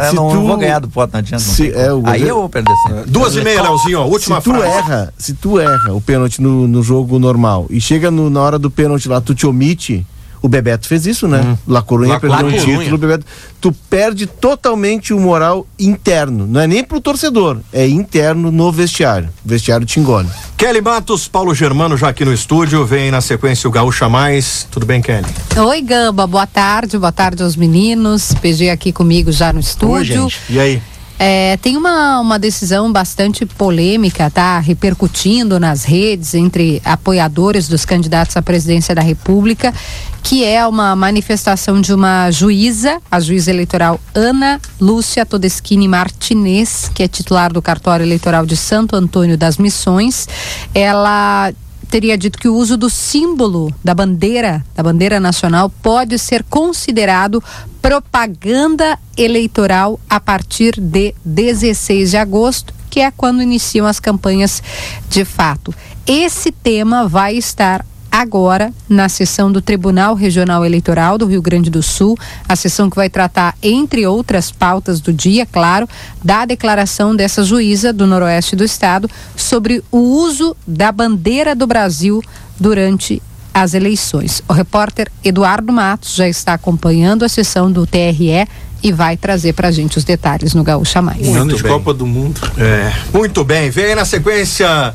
É, não, tu, não vou ganhar do pote, não adianta. Não se, é, o Aí eu vou perder sempre. Duas e meia, Leozinho, ó, última se tu frase. erra, se tu erra o pênalti no, no jogo normal e chega no, na hora do pênalti lá, tu te omite, o Bebeto fez isso, né? Hum. La Corunha La perdeu um título, o Bebeto. Tu perde totalmente o moral interno. Não é nem pro torcedor, é interno no vestiário. O vestiário te engole. Kelly Matos, Paulo Germano já aqui no estúdio, vem na sequência o Gaúcha Mais. Tudo bem, Kelly? Oi, Gamba, boa tarde, boa tarde aos meninos. PG aqui comigo já no estúdio. Oi, gente. E aí? É, tem uma, uma decisão bastante polêmica, tá? Repercutindo nas redes entre apoiadores dos candidatos à presidência da República, que é uma manifestação de uma juíza, a juíza eleitoral Ana Lúcia Todeschini Martinez, que é titular do cartório eleitoral de Santo Antônio das Missões. Ela teria dito que o uso do símbolo da bandeira, da bandeira nacional, pode ser considerado propaganda eleitoral a partir de 16 de agosto, que é quando iniciam as campanhas de fato. Esse tema vai estar agora na sessão do Tribunal Regional Eleitoral do Rio Grande do Sul, a sessão que vai tratar, entre outras pautas do dia, claro, da declaração dessa juíza do Noroeste do Estado sobre o uso da bandeira do Brasil durante as eleições. O repórter Eduardo Matos já está acompanhando a sessão do TRE e vai trazer pra gente os detalhes no Gaúcha Mais. Muito de bem. Copa do Mundo. É, muito bem. Vem aí na sequência.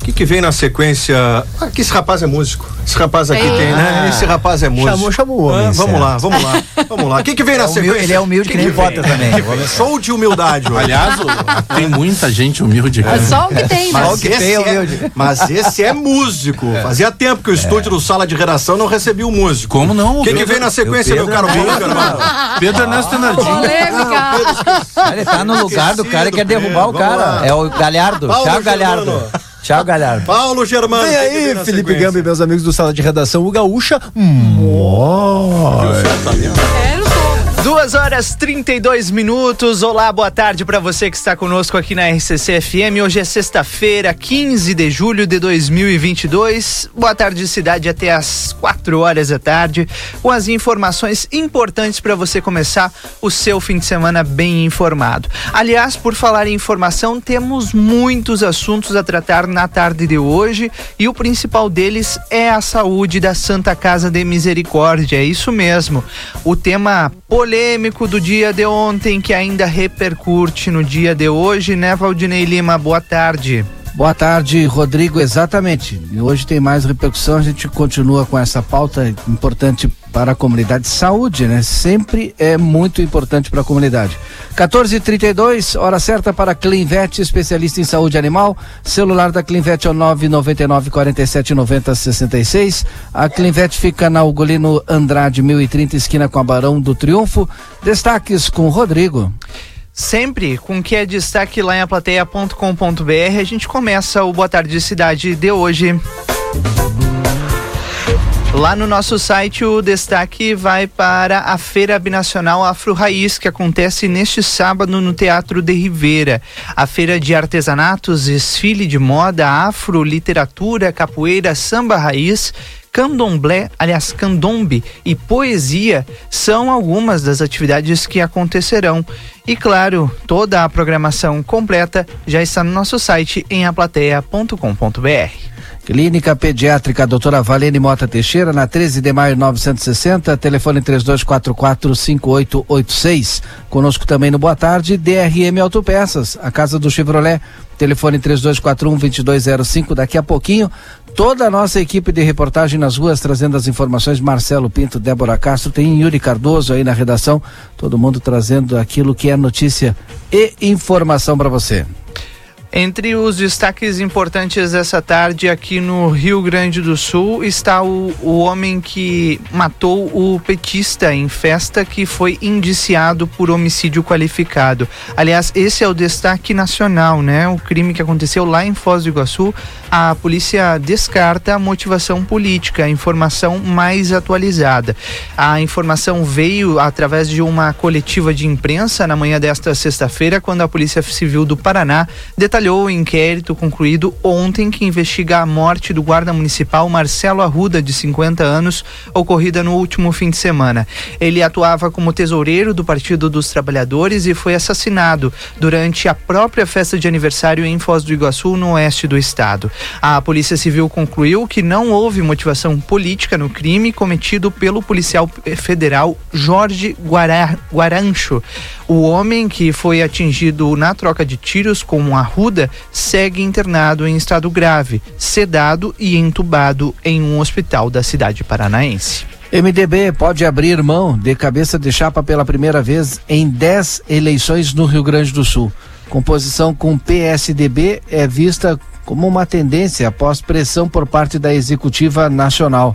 O que, que vem na sequência? Ah, que esse rapaz é músico. Esse rapaz aqui É. tem, né? Esse rapaz é músico. Chamou, chamou o homem, Ah, vamos certo. lá, vamos lá, vamos lá. O que, que vem na É humilde- sequência? ele é humilde que nem vem? Potter também. Que vem? Show de humildade hoje. Aliás, o- tem muita gente humilde aqui. É só o que tem, né? Mas que esse, tem, é, humilde. mas esse é músico. Fazia tempo que o estúdio do Sala de Redação não recebia o músico. Como não? O que, que vem na sequência, meu caro Pedro- Pedro, Ernesto Nardinho. Polêmica! Ele tá no lugar do cara e quer derrubar o cara. É o Galhardo, Thiago Galhardo. Thiago Galhardo. Paulo Germano. Vem aí, Felipe? Gamba e meus amigos do Sala de Redação, o Gaúcha. Duas horas 32 minutos. Olá, boa tarde para você que está conosco aqui na RCC FM. Hoje é sexta-feira, 15 de julho de 2022. Boa tarde, cidade, até às 4 horas da tarde, com as informações importantes para você começar o seu fim de semana bem informado. Aliás, por falar em informação, temos muitos assuntos a tratar na tarde de hoje e o principal deles é a saúde da Santa Casa de Misericórdia. É isso mesmo. O tema polêmico do dia de ontem que ainda repercute no dia de hoje, né, Valdinei Lima? Boa tarde. Boa tarde, Rodrigo. Exatamente. Hoje tem mais repercussão. A gente continua com essa pauta importante para a comunidade. Saúde, né? Sempre é muito importante para a comunidade. 14h32, hora certa para Clinvet, especialista em saúde animal. Celular da Clinvet é o 999 47 90 66. A Clinvet fica na Ugolino Andrade 1030, esquina com a Barão do Triunfo. Destaques com Rodrigo. Sempre com o que é destaque lá em aplateia.com.br, a gente começa o Boa Tarde Cidade de hoje. Lá no nosso site, o destaque vai para a Feira Binacional Afro Raiz, que acontece neste sábado no Teatro de Ribeira. A feira de artesanatos, desfile de moda, afro, literatura, capoeira, samba raiz, candomblé, aliás, candombe e poesia são algumas das atividades que acontecerão. E claro, toda a programação completa já está no nosso site em aplateia.com.br. Clínica Pediátrica Doutora Valene Mota Teixeira, na 13 de maio 960, telefone 32445886. Conosco também no Boa Tarde, DRM Autopeças, a casa do Chevrolet, telefone 3241-2205. Daqui a pouquinho, toda a nossa equipe de reportagem nas ruas trazendo as informações. Marcelo Pinto, Débora Castro, tem Yuri Cardoso aí na redação, todo mundo trazendo aquilo que é notícia e informação para você. Entre os destaques importantes dessa tarde aqui no Rio Grande do Sul está o, o homem que matou o petista em festa que foi indiciado por homicídio qualificado. Aliás, esse é o destaque nacional, né? O crime que aconteceu lá em Foz do Iguaçu. A polícia descarta a motivação política, a informação mais atualizada. A informação veio através de uma coletiva de imprensa na manhã desta sexta-feira, quando a Polícia Civil do Paraná detalhou detalhou o inquérito concluído ontem que investiga a morte do guarda municipal Marcelo Arruda, de 50 anos, ocorrida no último fim de semana. Ele atuava como tesoureiro do Partido dos Trabalhadores e foi assassinado durante a própria festa de aniversário em Foz do Iguaçu, no oeste do estado. A Polícia Civil concluiu que não houve motivação política no crime cometido pelo policial federal Jorge Guara, Guarancho. O homem que foi atingido na troca de tiros com um arruda segue internado em estado grave, sedado e entubado em um hospital da cidade paranaense. MDB pode abrir mão de cabeça de chapa pela primeira vez em 10 eleições no Rio Grande do Sul. Composição com PSDB é vista como uma tendência após pressão por parte da executiva nacional.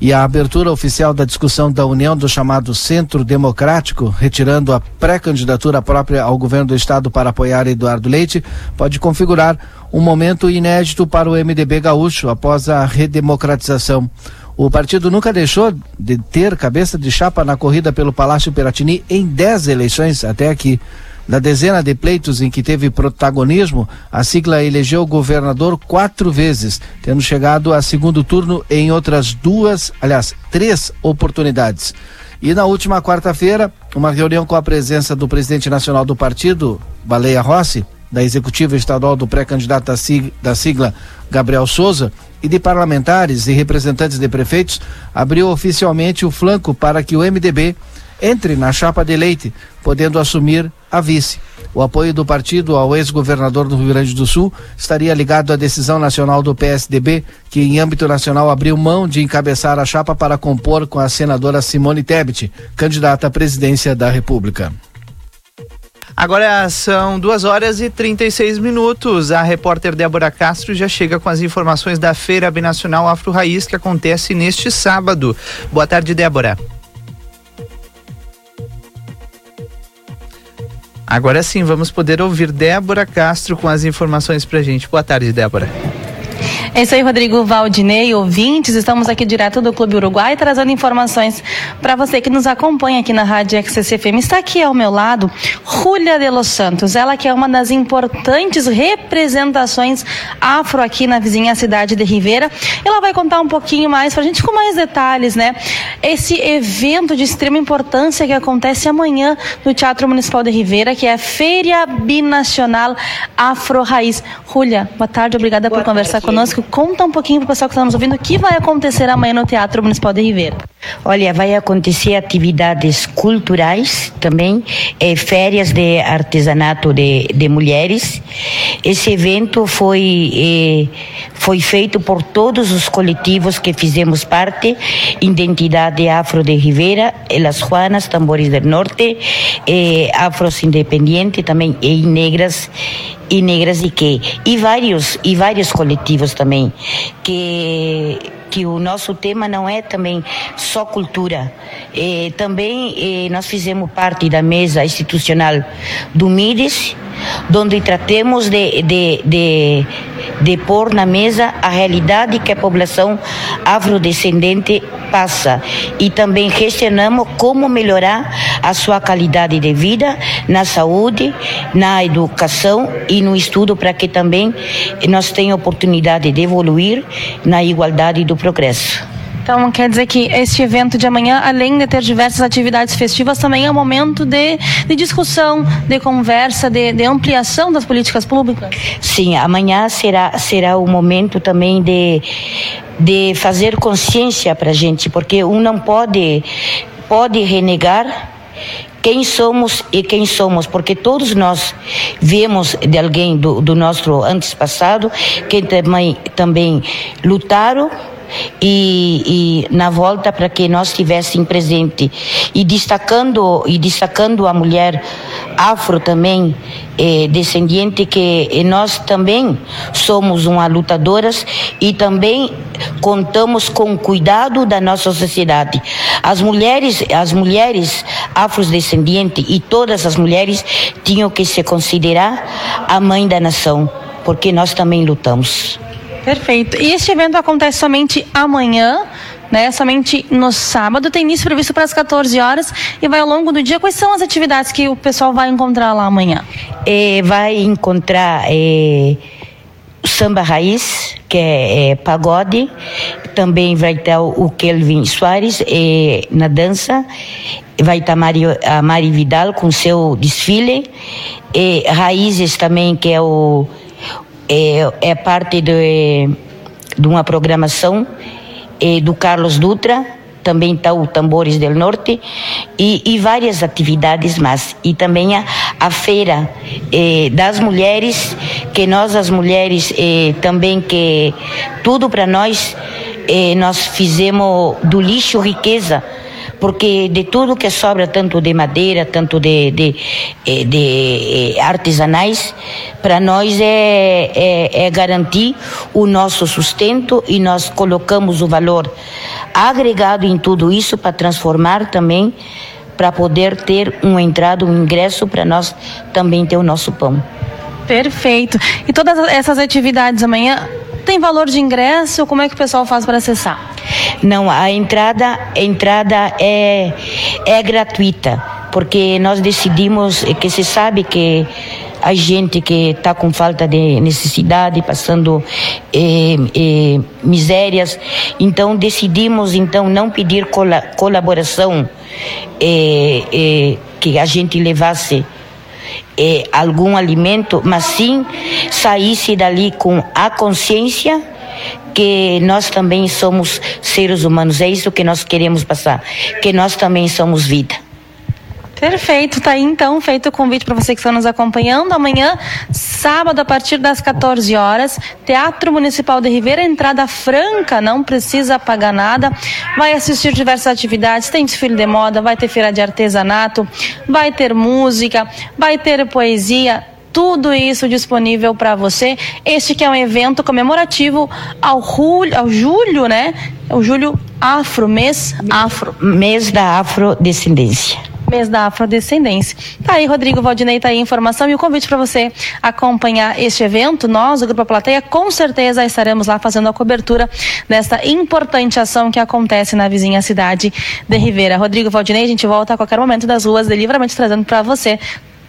E a abertura oficial da discussão da união do chamado Centro Democrático, retirando a pré-candidatura própria ao governo do estado para apoiar Eduardo Leite, pode configurar um momento inédito para o MDB gaúcho após a redemocratização. O partido nunca deixou de ter cabeça de chapa na corrida pelo Palácio Piratini em 10 eleições até aqui. Na dezena de pleitos em que teve protagonismo, a sigla elegeu o governador quatro vezes, tendo chegado a segundo turno em outras duas, aliás, três oportunidades. E na última quarta-feira, uma reunião com a presença do presidente nacional do partido, Baleia Rossi, da executiva estadual do pré-candidato da, da sigla, Gabriel Souza, e de parlamentares e representantes de prefeitos, abriu oficialmente o flanco para que o MDB entre na chapa de leite, podendo assumir a vice. O apoio do partido ao ex-governador do Rio Grande do Sul estaria ligado à decisão nacional do PSDB, que em âmbito nacional abriu mão de encabeçar a chapa para compor com a senadora Simone Tebet, candidata à presidência da República. Agora são duas horas e 36 minutos. A repórter Débora Castro já chega com as informações da Feira Binacional Afro Raiz que acontece neste sábado. Boa tarde, Débora. Agora sim, vamos poder ouvir Débora Castro com as informações pra gente. Boa tarde, Débora. É isso aí, Rodrigo Valdinei, ouvintes. Estamos aqui direto do Clube Uruguai trazendo informações para você que nos acompanha aqui na Rádio XCCFM. Está aqui ao meu lado Júlia de Los Santos, ela que é uma das importantes representações afro aqui na vizinha cidade de Ribeira. Ela vai contar um pouquinho mais para a gente com mais detalhes, né? Esse evento de extrema importância que acontece amanhã no Teatro Municipal de Ribeira, que é a Feira Binacional Afro Raiz. Júlia, boa tarde, obrigada boa por tarde. conversar conosco. Conta um pouquinho para o pessoal que está nos ouvindo o que vai acontecer amanhã no Teatro Municipal de Ribeira. Olha, vai acontecer atividades culturais também, é, férias de artesanato de, de mulheres. Esse evento foi, é, foi feito por todos os coletivos que fizemos parte, Identidade Afro de Ribeira, Las Juanas, Tambores do Norte, é, Afros Independiente também, e Negras e negras e que e vários e vários coletivos também que que o nosso tema não é também só cultura. E, também e, nós fizemos parte da mesa institucional do MIDES, onde tratemos de, de, de, de pôr na mesa a realidade que a população afrodescendente passa e também gestionamos como melhorar a sua qualidade de vida na saúde, na educação e no estudo para que também nós tenhamos oportunidade de evoluir na igualdade do progresso. Então, quer dizer que este evento de amanhã, além de ter diversas atividades festivas, também é um momento de, de discussão, de conversa, de, de, ampliação das políticas públicas? Sim, amanhã será, será o momento também de, de fazer consciência para a gente, porque um não pode, pode renegar quem somos e quem somos, porque todos nós viemos de alguém do, do nosso antes passado que também, também lutaram e, e na volta para que nós estivéssemos presente. E destacando e destacando a mulher afro também eh, descendente que eh, nós também somos uma lutadoras e também contamos com cuidado da nossa sociedade. As mulheres as mulheres afrodescendentes e todas as mulheres tinham que se considerar a mãe da nação porque nós também lutamos Perfeito. E este evento acontece somente amanhã né? Somente no sábado tem início previsto para as 14 horas e vai ao longo do dia. Quais são as atividades que o pessoal vai encontrar lá amanhã? Eh, vai encontrar eh, samba raiz, que é, é pagode. Também vai estar o, Kelvin Soares eh, na dança. Vai estar a Mari Vidal com seu desfile. Raízes também, que é o é, é parte de, de uma programação eh, do Carlos Dutra, também está o Tambores del Norte e, e várias atividades mais. E também a, a feira eh, das mulheres, que nós as mulheres eh, também que tudo para nós eh, nós fizemos do lixo riqueza porque de tudo que sobra, tanto de madeira, tanto de, de, eh, de, eh, artesanais, para nós é, é, é garantir o nosso sustento e nós colocamos o valor agregado em tudo isso para transformar também, para poder ter uma entrada, um ingresso para nós também ter o nosso pão. Perfeito. E todas essas atividades amanhã tem valor de ingresso? Como é que o pessoal faz para acessar? Não, a entrada, a entrada é, é gratuita, porque nós decidimos que se sabe que a gente que está com falta de necessidade, passando eh, eh, misérias, então decidimos então não pedir cola colaboração eh, que a gente levasse eh, algum alimento, mas sim saísse dali com a consciência que nós também somos seres humanos. É isso que nós queremos passar, que nós também somos vida. Perfeito, tá aí então feito o convite para você que está nos acompanhando. Amanhã, sábado, a partir das 14 horas, Teatro Municipal de Ribeira, entrada franca, não precisa pagar nada. Vai assistir diversas atividades, tem desfile de moda, vai ter feira de artesanato, vai ter música, vai ter poesia, tudo isso disponível para você. Este que é um evento comemorativo ao, julho, ao julho, né? O julho afro, mês afro. Mês da afrodescendência mês da afrodescendência. Tá aí, Rodrigo Valdinei, tá aí a informação e o convite para você acompanhar este evento. Nós, o Grupo Plateia, com certeza estaremos lá fazendo a cobertura desta importante ação que acontece na vizinha cidade de Ribeira. Rodrigo Valdinei, a gente volta a qualquer momento das ruas de Livramento trazendo para você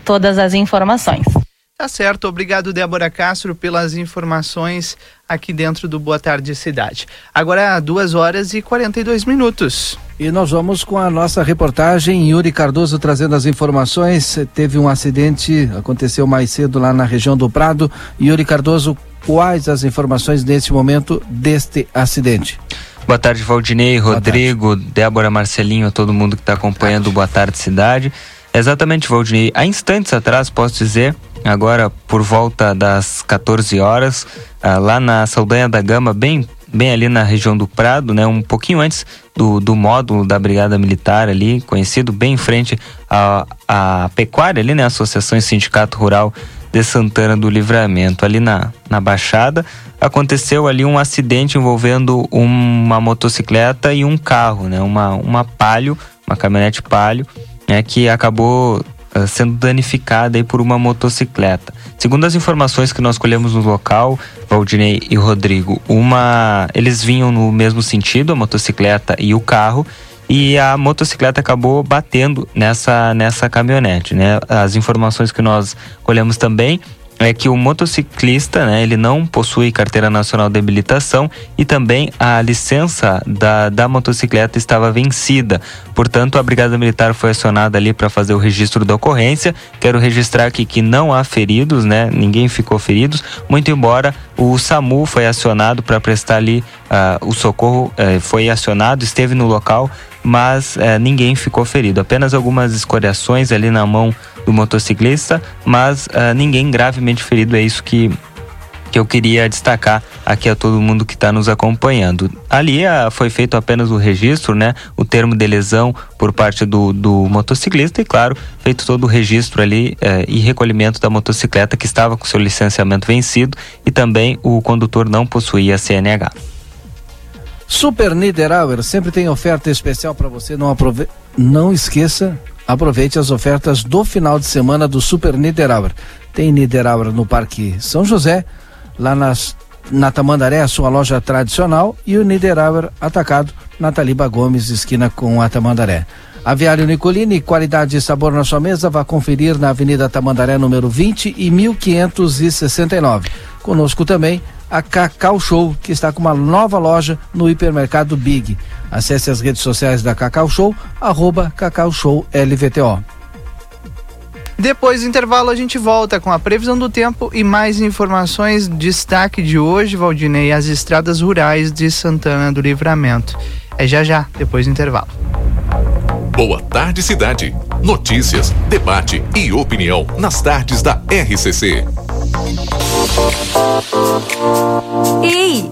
todas as informações. Tá certo, obrigado Débora Castro pelas informações aqui dentro do Boa Tarde Cidade. Agora duas horas e 42 minutos. E nós vamos com a nossa reportagem, Yuri Cardoso trazendo as informações. Teve um acidente, aconteceu mais cedo lá na região do Prado. Yuri Cardoso, quais as informações nesse momento deste acidente? Boa tarde, Valdinei, Rodrigo, tarde. Débora, Marcelinho, a todo mundo que está acompanhando o Boa Tarde Cidade. Exatamente, Valdinei. Há instantes atrás, posso dizer, agora por volta das 14 horas, ah, lá na Saldanha da Gama, bem, bem ali na região do Prado, né, um pouquinho antes do, do módulo da Brigada Militar ali, conhecido bem em frente à, à Pecuária ali, né, Associação e Sindicato Rural de Santana do Livramento, ali na, na Baixada, aconteceu ali um acidente envolvendo uma motocicleta e um carro, né, uma, uma palio, uma caminhonete palio, né, que acabou uh, sendo danificada aí por uma motocicleta. Segundo as informações que nós colhemos no local, Valdinei e Rodrigo, uma eles vinham no mesmo sentido, a motocicleta e o carro, e a motocicleta acabou batendo nessa nessa caminhonete, né? As informações que nós colhemos também é que o motociclista, né, ele não possui carteira nacional de habilitação e também a licença da, da motocicleta estava vencida. Portanto, a Brigada Militar foi acionada ali para fazer o registro da ocorrência. Quero registrar aqui que não há feridos, né? Ninguém ficou feridos, muito embora o SAMU foi acionado para prestar ali uh, o socorro, uh, foi acionado, esteve no local mas é, ninguém ficou ferido. Apenas algumas escoriações ali na mão do motociclista, mas é, ninguém gravemente ferido. É isso que que eu queria destacar aqui a todo mundo que está nos acompanhando. Ali a, foi feito apenas o registro, né? O termo de lesão por parte do, do motociclista e, claro, feito todo o registro ali eh, e recolhimento da motocicleta que estava com seu licenciamento vencido e também o condutor não possuía CNH. Super Niederauer sempre tem oferta especial para você. Não, aprove... não esqueça, aproveite as ofertas do final de semana do Super Niederauer. Tem Niederauer no Parque São José, lá nas, na Tamandaré, a sua loja tradicional, e o Niederauer atacado Nataliba Gomes, esquina com a Tamandaré. Aviário Nicolini, qualidade e sabor na sua mesa, vá conferir na Avenida Tamandaré, número 20 e 1569. Conosco também a Cacau Show, que está com uma nova loja no hipermercado Big. Acesse as redes sociais da Cacau Show, arroba Cacau Show LVTO. Depois do intervalo, a gente volta com a previsão do tempo e mais informações. Destaque de hoje, Valdinei, as estradas rurais de Santana do Livramento. É já já, depois do intervalo. Boa tarde, cidade. Notícias, debate e opinião nas tardes da RCC. Ei,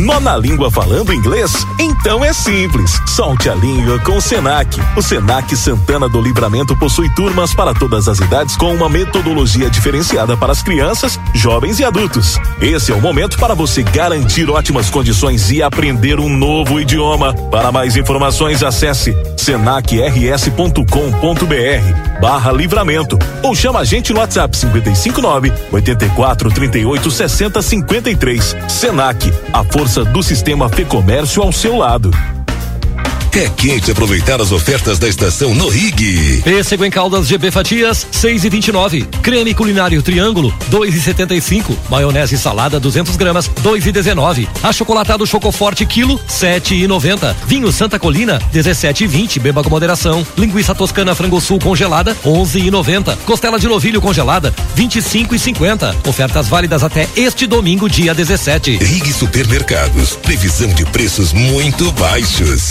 Nona língua falando inglês? Então é simples. Solte a língua com o Senac. O Senac Santana do Livramento possui turmas para todas as idades com uma metodologia diferenciada para as crianças, jovens e adultos. Esse é o momento para você garantir ótimas condições e aprender um novo idioma. Para mais informações, acesse senacrs.com.br barra livramento ou chama a gente no WhatsApp 559 84 38 60 53. Senac, a força do sistema Fê Comércio ao seu lado. É quente aproveitar as ofertas da estação no Rig. Pêssego em caldas GB Fatias, 6 e 29. Creme culinário triângulo, 2 e 75. Maionese salada, 200 gramas, 2 e 19. Achocolatado Chocoforte, quilo, 7 e 90. Vinho Santa Colina, 17 e 20. Beba com moderação. Linguiça toscana frango sul congelada, 11 e 90. Costela de novilho congelada, 25 e 50. Ofertas válidas até este domingo, dia 17. Rig Supermercados. Previsão de preços muito baixos.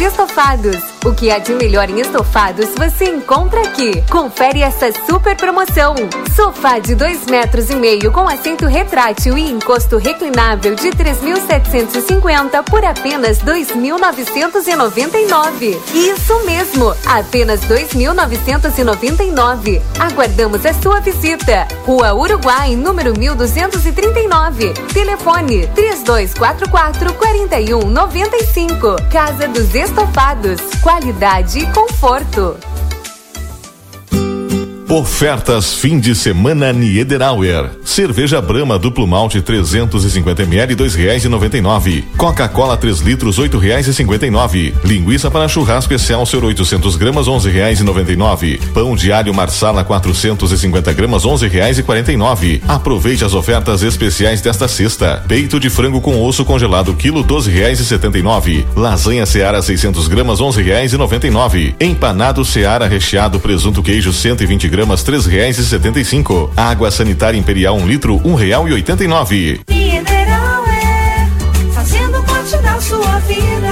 Estofados. O que há de melhor em estofados você encontra aqui. Confere essa super promoção. Sofá de dois metros e meio com assento retrátil e encosto reclinável de 3.750 por apenas 2.999. Isso mesmo, apenas 2.999. Aguardamos a sua visita. Rua Uruguai, número 1239. Telefone 3244 4195. Casa dos Estofados. Qualidade e conforto. Ofertas fim de semana Niederauer. Cerveja Brahma duplo malte 350 ml dois reais e noventa e nove. Coca-Cola 3 litros oito reais e cinquenta e nove. Linguiça para churrasco Excelsior 800 gramas onze reais e noventa e nove. Pão de alho Marsala 450 gramas onze reais e quarenta e nove. Aproveite as ofertas especiais desta sexta. Peito de frango com osso congelado quilo doze reais e setenta e nove. Lasanha Seara 600 gramas onze reais e noventa e nove. Empanado Seara recheado presunto queijo 120 gramas gramas três reais e setenta e cinco. Água sanitária imperial um litro um real e oitenta e nove. Mineral é fazendo parte da sua vida.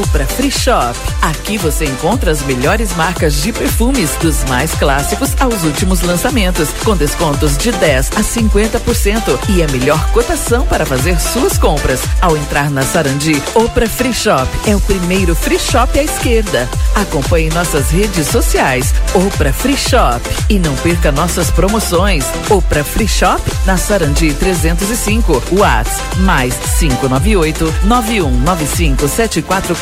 Opra Free Shop. Aqui você encontra as melhores marcas de perfumes, dos mais clássicos aos últimos lançamentos, com descontos de 10 a 50% e a melhor cotação para fazer suas compras. Ao entrar na Sarandi, Opra Free Shop é o primeiro free shop à esquerda. Acompanhe nossas redes sociais, Opra Free Shop e não perca nossas promoções. Opra Free Shop na Sarandi 305, Whats mais 598 9195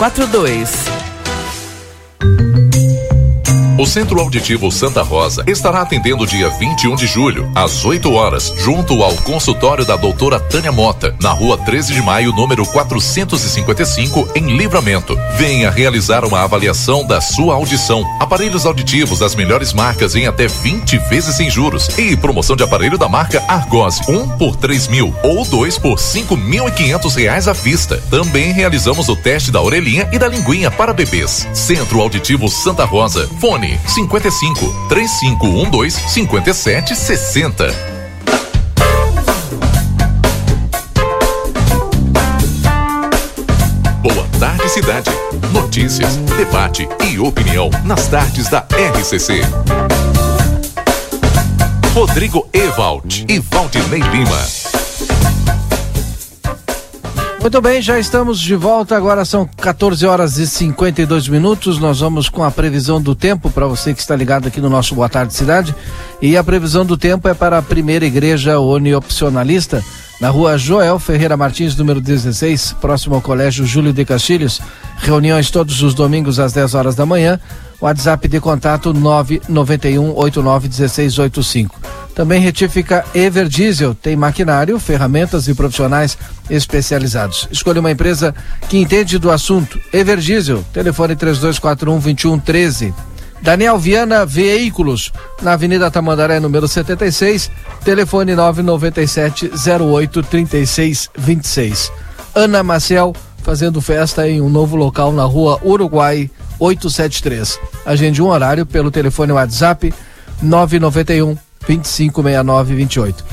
7442. O Centro Auditivo Santa Rosa estará atendendo dia 21 de julho, às 8 horas, junto ao consultório da doutora Tânia Mota, na rua 13 de maio, número 455, em Livramento. Venha realizar uma avaliação da sua audição. Aparelhos auditivos das melhores marcas em até 20 vezes sem juros. E promoção de aparelho da marca Argose, um por 3 mil ou dois por 5.500 reais à vista. Também realizamos o teste da orelhinha e da linguinha para bebês. Centro Auditivo Santa Rosa. Fone 55 3512 5760. Boa tarde, cidade. Notícias, debate e opinião nas tardes da RCC. Rodrigo Evald e Valdinei Lima. Muito bem, já estamos de volta. Agora são 14 horas e 52 minutos. Nós vamos com a previsão do tempo para você que está ligado aqui no nosso Boa Tarde Cidade. E a previsão do tempo é para a primeira igreja uniopcionalista, na rua Joel Ferreira Martins, número 16, próximo ao Colégio Júlio de Castilhos. Reuniões todos os domingos às 10 horas da manhã. WhatsApp de contato 991 891685. Também retifica Ever Diesel, tem maquinário, ferramentas e profissionais especializados. Escolha uma empresa que entende do assunto. Ever Diesel, telefone 3241 2113. Daniel Viana Veículos, na Avenida Tamandaré, número 76, telefone 997 08 36 26. Ana Maciel, fazendo festa em um novo local na rua Uruguai 873. Agende um horário pelo telefone WhatsApp 991 256928.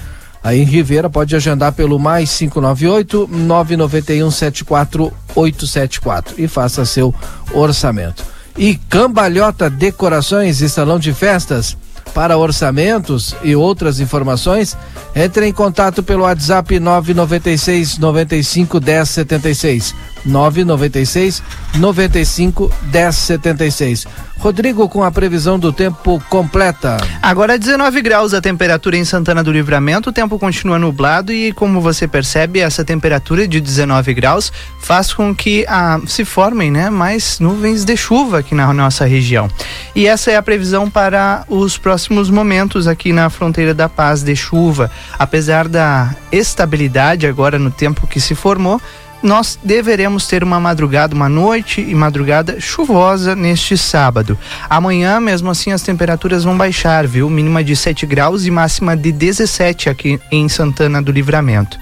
Aí em Rivera pode agendar pelo mais 598 991 74 874 e faça seu orçamento. E Cambalhota Decorações e Salão de Festas para orçamentos e outras informações, entre em contato pelo WhatsApp 996 95 10 76. 996 95 10 76. Rodrigo com a previsão do tempo completa. Agora 19 graus a temperatura em Santana do Livramento, o tempo continua nublado e como você percebe, essa temperatura de 19 graus faz com que ah, se formem né, mais nuvens de chuva aqui na nossa região. E essa é a previsão para os próximos momentos aqui na fronteira da paz de chuva. Apesar da estabilidade agora no tempo que se formou, nós deveremos ter uma madrugada, uma noite e madrugada chuvosa neste sábado. Amanhã, mesmo assim, as temperaturas vão baixar, viu? Mínima de 7 graus e máxima de 17 aqui em Santana do Livramento.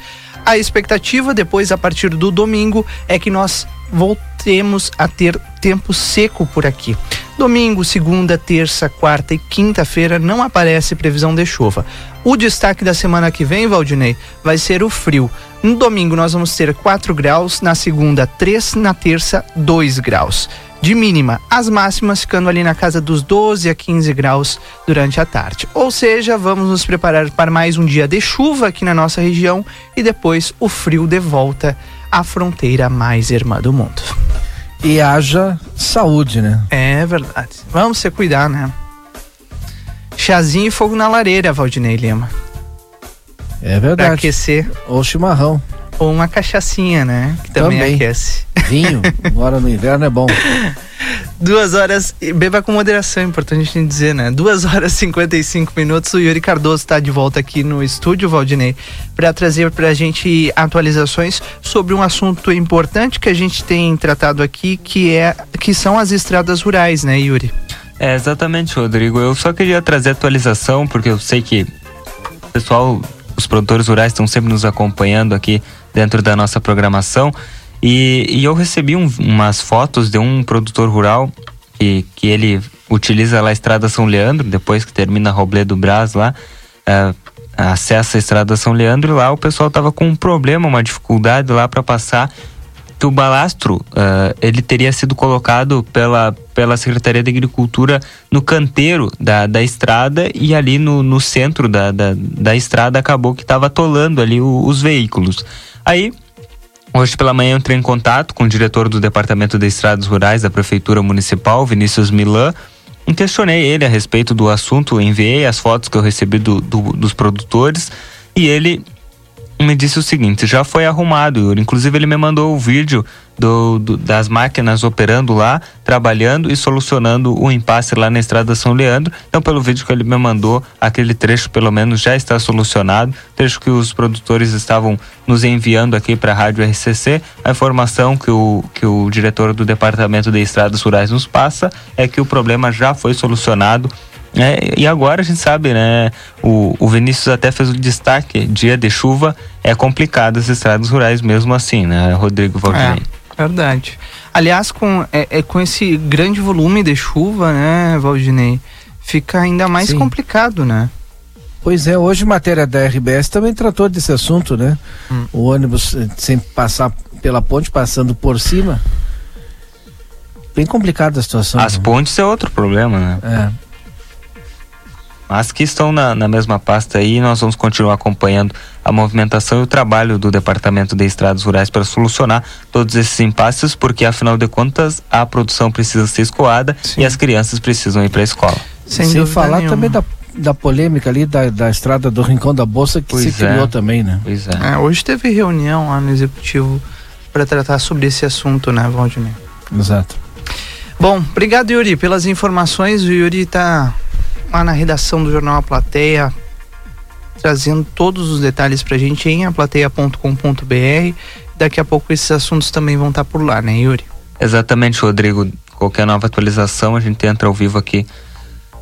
A expectativa depois, a partir do domingo, é que nós temos a ter tempo seco por aqui. Domingo, segunda, terça, quarta e quinta-feira não aparece previsão de chuva. O destaque da semana que vem, Valdinei, vai ser o frio. No domingo nós vamos ter 4 graus, na segunda 3, na terça 2 graus. De mínima, as máximas ficando ali na casa dos 12 a 15 graus durante a tarde. Ou seja, vamos nos preparar para mais um dia de chuva aqui na nossa região e depois o frio de volta à fronteira mais irmã do mundo. E haja saúde, né? É verdade. Vamos se cuidar, né? Chazinho e fogo na lareira, Valdinei Lima. É verdade. Pra aquecer. Ou chimarrão. Ou uma cachaçinha, né? Que também, Também. aquece. Vinho, agora no inverno é bom. Duas horas, e beba com moderação, é importante a gente dizer, né? Duas horas e 55 minutos. O Yuri Cardoso está de volta aqui no estúdio, Valdinei, para trazer para a gente atualizações sobre um assunto importante que a gente tem tratado aqui, que é que são as estradas rurais, né, Yuri? É, exatamente, Rodrigo. Eu só queria trazer atualização, porque eu sei que o pessoal, os produtores rurais estão sempre nos acompanhando aqui dentro da nossa programação. E, e eu recebi um- umas fotos de um produtor rural que, que ele utiliza lá a Estrada São Leandro, depois que termina Robledo Brás lá, é, acessa a Estrada São Leandro e lá o pessoal tava com um problema, uma dificuldade lá para passar que o balastro ah, ele teria sido colocado pela, pela Secretaria de Agricultura no canteiro da, da estrada e ali no, no centro da, da, da estrada acabou que estava atolando ali o- os veículos. Aí Hoje pela manhã entrei em contato com o diretor do Departamento de Estradas Rurais da Prefeitura Municipal, Vinícius Milan, e questionei ele a respeito do assunto, enviei as fotos que eu recebi do- do- dos produtores e ele me disse o seguinte, já foi arrumado, Yuri. Inclusive ele me mandou o vídeo do, do- das máquinas operando lá, trabalhando e solucionando o impasse lá na estrada São Leandro. Então, pelo vídeo que ele me mandou, aquele trecho pelo menos já está solucionado. Trecho que os produtores estavam nos enviando aqui para a Rádio RCC. A informação que o, que o diretor do Departamento de Estradas Rurais nos passa é que o problema já foi solucionado. É, e agora a gente sabe, né? O, o Vinícius até fez o destaque: dia de chuva é complicado as estradas rurais mesmo assim, né, Rodrigo Valdinei? É, verdade. Aliás, com, é, é com esse grande volume de chuva, né, Valdinei, fica ainda mais Sim. complicado, né? Pois é, hoje matéria da RBS também tratou desse assunto, né? Hum. O ônibus eh, sem passar pela ponte, passando por cima. Bem complicada a situação. As pontes é outro problema, né? É. Mas que estão na, na mesma pasta aí, nós vamos continuar acompanhando a movimentação e o trabalho do Departamento de Estradas Rurais para solucionar todos esses impasses, porque afinal de contas a produção precisa ser escoada e as crianças precisam ir para a escola. Sem, falar também da, da polêmica ali da, da estrada do Rincão da Bolsa que se Pois é. criou também, né? Pois é. É, hoje teve reunião lá no executivo para tratar sobre esse assunto, né, Valdinei? Exato. Bom, obrigado, Yuri, pelas informações. O Yuri está lá na redação do jornal A Plateia, trazendo todos os detalhes pra gente em aplateia.com.br. Daqui a pouco esses assuntos também vão estar por lá, né, Yuri? Exatamente, Rodrigo. Qualquer nova atualização, a gente entra ao vivo aqui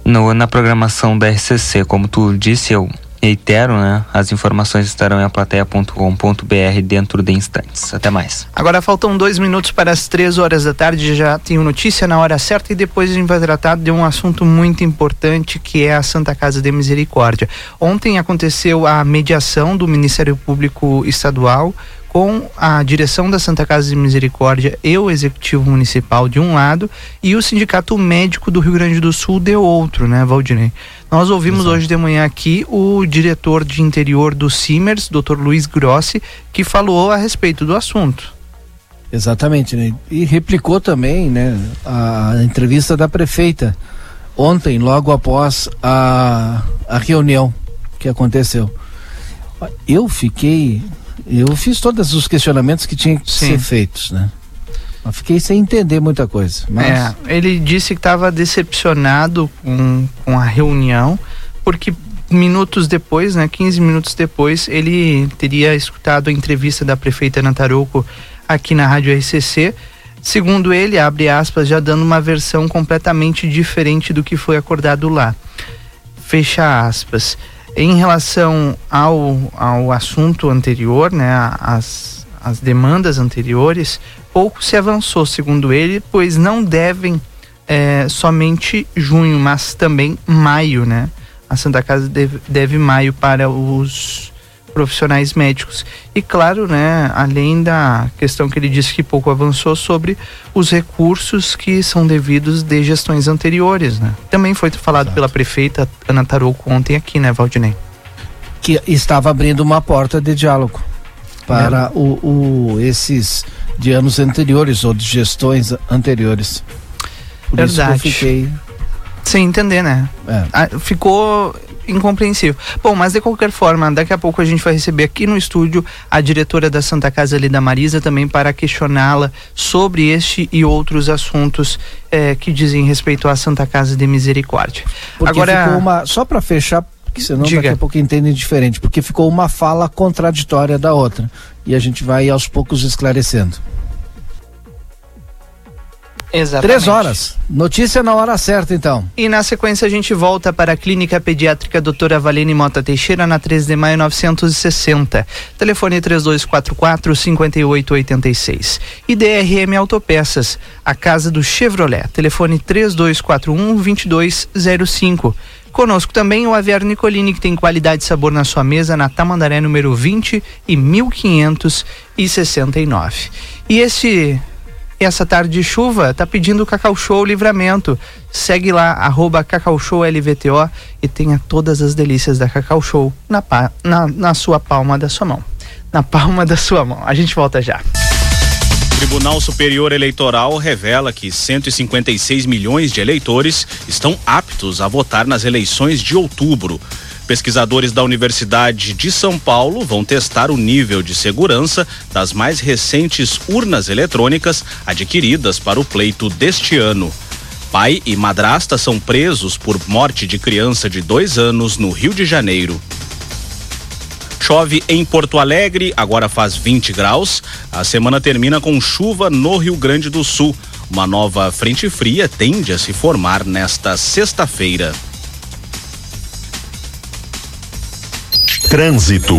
no, na programação da RCC. Como tu disse, eu reitero, né? As informações estarão em aplateia.com.br dentro de instantes. Até mais. Agora faltam dois minutos para as três horas da tarde. Já tenho notícia na hora certa e depois a gente vai tratar de um assunto muito importante que é a Santa Casa de Misericórdia. Ontem aconteceu a mediação do Ministério Público Estadual com a direção da Santa Casa de Misericórdia e o Executivo Municipal de um lado e o Sindicato Médico do Rio Grande do Sul de outro, né, Valdinei? Nós ouvimos hoje de manhã aqui o diretor de interior do Simers, Dr. Luiz Grossi, que falou a respeito do assunto. Exatamente, né? E replicou também, né, a entrevista da prefeita ontem, logo após a, a reunião que aconteceu. Eu fiquei, eu fiz todos os questionamentos que tinham que Sim. ser feitos, né? Mas fiquei sem entender muita coisa. Mas É, ele disse que estava decepcionado com, com a reunião, porque minutos depois, né, 15 minutos depois, ele teria escutado a entrevista da prefeita Ana Tarouco aqui na Rádio RCC. Segundo ele, abre aspas, já dando uma versão completamente diferente do que foi acordado lá. Fecha aspas. Em relação ao, ao assunto anterior, né, as, as demandas anteriores, pouco se avançou, segundo ele, pois não devem é, somente junho, mas também maio, né? A Santa Casa deve, deve maio para os profissionais médicos. E claro, né, além da questão que ele disse que pouco avançou sobre os recursos que são devidos de gestões anteriores, né? Também foi falado Exato. pela prefeita Ana Tarouco ontem aqui, né, Valdinei? Que estava abrindo uma porta de diálogo para é. o, o, esses de anos anteriores ou de gestões anteriores. Por Verdade. isso que eu fiquei sem entender, né? É. Ah, ficou incompreensível. Bom, mas de qualquer forma, daqui a pouco a gente vai receber aqui no estúdio a diretora da Santa Casa ali da Marisa também para questioná-la sobre este e outros assuntos eh, que dizem respeito à Santa Casa de Misericórdia. Porque Agora, uma só para fechar porque senão Diga. daqui a pouco entendem diferente, porque ficou uma fala contraditória da outra. E a gente vai aos poucos esclarecendo. Exatamente. Três horas. Notícia na hora certa, então. E na sequência a gente volta para a Clínica Pediátrica Doutora Valene Mota Teixeira, na 3 de maio 960. Telefone 3244-5886. E DRM Autopeças, a casa do Chevrolet. Telefone 3241-2205. Conosco também o Aviário Nicolini, que tem qualidade e sabor na sua mesa, na Tamandaré número 20 e 1569. E esse essa tarde de chuva tá pedindo Cacau Show Livramento. Segue lá, arroba Cacau Show LVTO e tenha todas as delícias da Cacau Show na, na, na sua palma da sua mão. Na palma da sua mão. A gente volta já. Tribunal Superior Eleitoral revela que 156 milhões de eleitores estão aptos a votar nas eleições de outubro. Pesquisadores da Universidade de São Paulo vão testar o nível de segurança das mais recentes urnas eletrônicas adquiridas para o pleito deste ano. Pai e madrasta são presos por morte de criança de dois anos no Rio de Janeiro. Chove em Porto Alegre, agora faz 20 graus. A semana termina com chuva no Rio Grande do Sul. Uma nova frente fria tende a se formar nesta sexta-feira. Trânsito.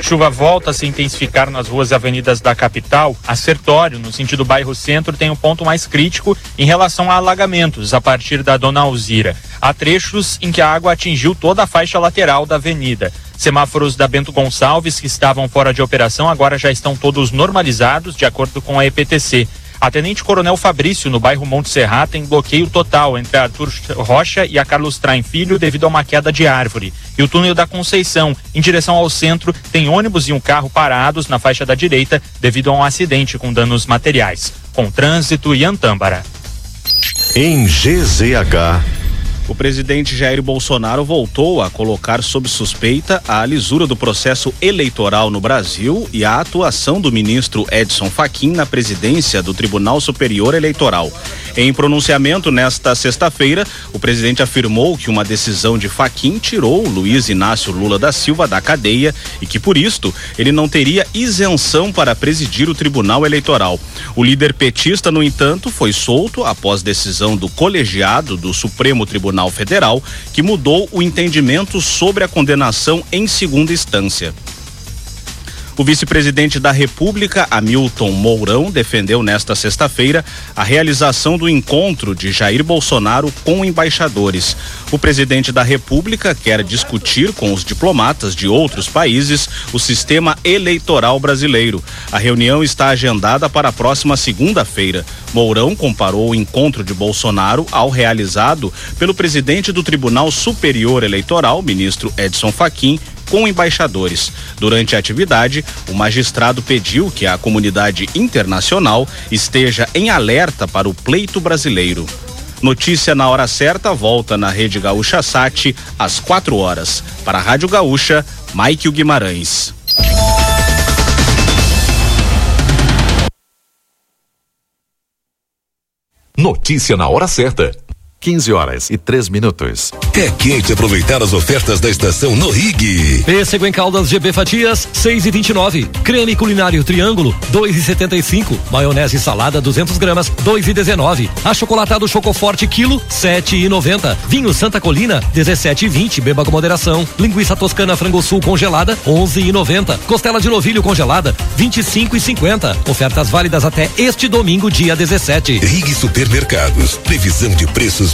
Chuva volta a se intensificar nas ruas e avenidas da capital. A Sertório, no sentido bairro centro, tem um ponto mais crítico em relação a alagamentos a partir da Dona Alzira. Há trechos em que a água atingiu toda a faixa lateral da avenida. Semáforos da Bento Gonçalves, que estavam fora de operação, agora já estão todos normalizados, de acordo com a EPTC. A Tenente Coronel Fabrício, no bairro Monte Serra, tem bloqueio total entre a Arthur Rocha e a Carlos Traem Filho devido a uma queda de árvore. E o túnel da Conceição, em direção ao centro, tem ônibus e um carro parados na faixa da direita devido a um acidente com danos materiais. Com trânsito e Antâmbara. Em GZH o presidente Jair Bolsonaro voltou a colocar sob suspeita a lisura do processo eleitoral no Brasil e a atuação do ministro Edson Fachin na presidência do Tribunal Superior Eleitoral. Em pronunciamento nesta sexta-feira, o presidente afirmou que uma decisão de Fachin tirou Luiz Inácio Lula da Silva da cadeia e que por isto ele não teria isenção para presidir o Tribunal Eleitoral. O líder petista, no entanto, foi solto após decisão do colegiado do Supremo Tribunal Tribunal Federal, que mudou o entendimento sobre a condenação em segunda instância. O vice-presidente da República, Hamilton Mourão, defendeu nesta sexta-feira a realização do encontro de Jair Bolsonaro com embaixadores. O presidente da República quer discutir com os diplomatas de outros países o sistema eleitoral brasileiro. A reunião está agendada para a próxima segunda-feira. Mourão comparou o encontro de Bolsonaro ao realizado pelo presidente do Tribunal Superior Eleitoral, ministro Edson Fachin, com embaixadores. Durante a atividade, o magistrado pediu que a comunidade internacional esteja em alerta para o pleito brasileiro. Notícia na hora certa volta na Rede Gaúcha Sat às 4 horas. Para a Rádio Gaúcha, Mike Guimarães. Notícia na hora certa 15 horas e 3 minutos. É quente aproveitar as ofertas da estação no Rig. Pêssego em caldas GB Fatias, 6 e 29. Creme culinário triângulo, 2 e 75. Maionese salada, 200 gramas, 2 e 19. Achocolatado Chocoforte, quilo, 7 e 90. Vinho Santa Colina, 17 e 20. Beba com moderação. Linguiça toscana frango sul congelada, 11 e 90. Costela de novilho congelada, 25 e 50. Ofertas válidas até este domingo, dia 17. Rig Supermercados. Previsão de preços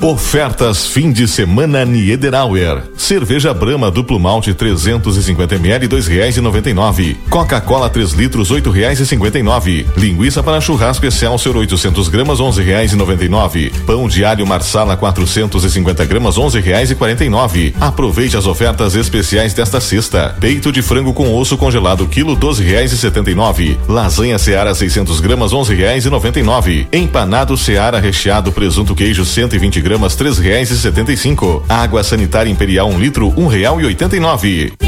Ofertas fim de semana Niederauer. Cerveja Brahma duplo malte 350 ml e nove. Coca-Cola 3 litros e nove. Linguiça para churrasco Excelsior 800 gramas e nove. Pão diário Marsala 450 gramas e nove. Aproveite as ofertas especiais desta sexta. Peito de frango com osso congelado quilo e nove. Lasanha Seara 600 gramas e nove. Empanado Seara recheado presunto queijo 120 gramas gramas R$ 3,75. Água sanitária imperial 1 um litro R$ 1,89.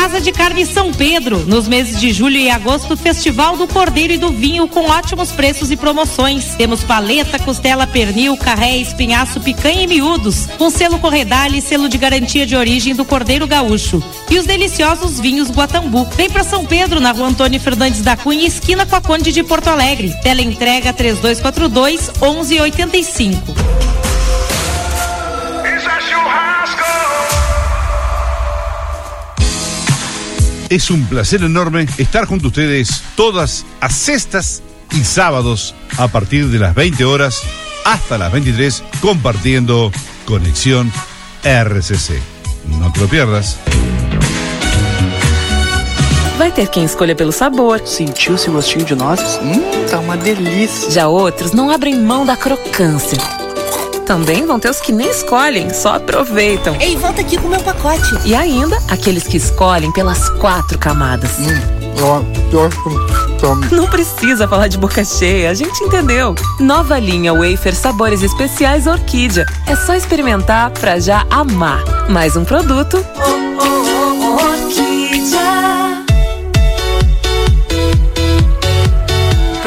Casa de Carne São Pedro. Nos meses de julho e agosto, Festival do Cordeiro e do Vinho com ótimos preços e promoções. Temos paleta, costela, pernil, carré, espinhaço, picanha e miúdos. Com selo Corredale e selo de garantia de origem do Cordeiro Gaúcho. E os deliciosos vinhos Guatambu. Vem pra São Pedro, na rua Antônio Fernandes da Cunha, esquina com a Conde de Porto Alegre. Tela entrega 3242 1185. Es un placer enorme estar junto a ustedes todas a sextas y sábados a partir de las 20 horas hasta las 23 compartiendo Conexión RCC. No te lo pierdas. Vai ter quem escolha pelo sabor. Sentiu esse gostinho de nozes? Hum, tá uma delícia. Já outros não abrem mão da crocância. Também vão ter os que nem escolhem, só aproveitam. Ei, volta aqui com o meu pacote. E ainda, aqueles que escolhem pelas quatro camadas. Hum, Não precisa falar de boca cheia, a gente entendeu. Nova linha Wafer Sabores Especiais Orquídea. É só experimentar pra já amar. Mais um produto.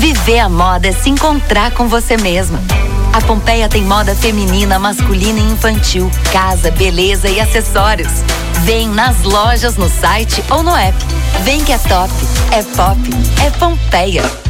Viver a moda é se encontrar com você mesma. A Pompeia tem moda feminina, masculina e infantil, casa, beleza e acessórios. Vem nas lojas, no site ou no app. Vem que é top, é pop, é Pompeia.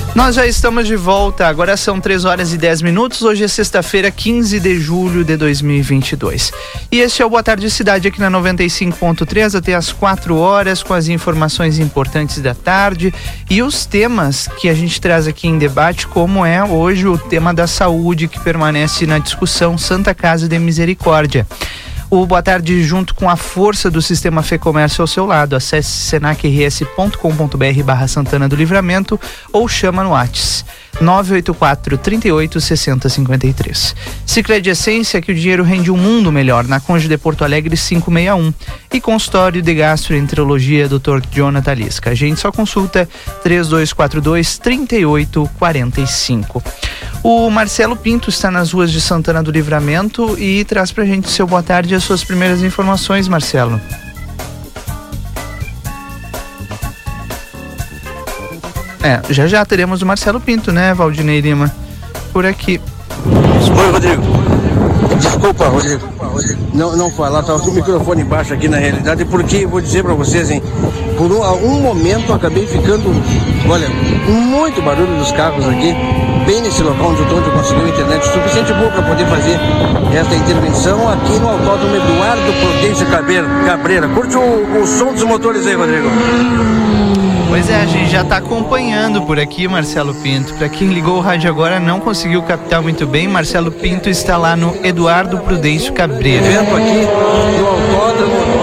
Nós já estamos de volta, agora são 3 horas e 10 minutos. Hoje é sexta-feira, 15 de julho de 2022. E este é o Boa Tarde Cidade aqui na 95.3 até as 4 horas com as informações importantes da tarde e os temas que a gente traz aqui em debate, como é hoje o tema da saúde que permanece na discussão Santa Casa de Misericórdia. O Boa Tarde, junto com a força do sistema Fê Comércio ao seu lado. Acesse senacrs.com.br barra Santana do Livramento ou chama no Whats 984 38 60 53. Cicred Essência, que o dinheiro rende um mundo melhor, na Conde de Porto Alegre 561. E consultório de gastroenterologia, Dr. Jonathan Lisca. A gente só consulta 3242 3845. O Marcelo Pinto está nas ruas de Santana do Livramento e traz pra gente seu boa tarde e as suas primeiras informações, Marcelo. É, já já teremos o Marcelo Pinto, né, Valdinei Lima? Por aqui. Oi, Rodrigo. Desculpa, Rodrigo. Não, não falar, tava com o microfone baixo aqui na realidade, porque vou dizer pra vocês, hein, por um, um momento acabei ficando, olha, muito barulho dos carros aqui, bem nesse local onde eu tô, onde eu consegui internet suficiente boa para poder fazer esta intervenção aqui no Autódromo Eduardo Prudêncio. Cabreira. Curte o, o som dos motores aí, Rodrigo. Pois é, a gente já está acompanhando por aqui, Marcelo Pinto. Para quem ligou o rádio agora não conseguiu captar muito bem, Marcelo Pinto está lá no Eduardo Prudêncio Cabreira. Evento aqui no Autódromo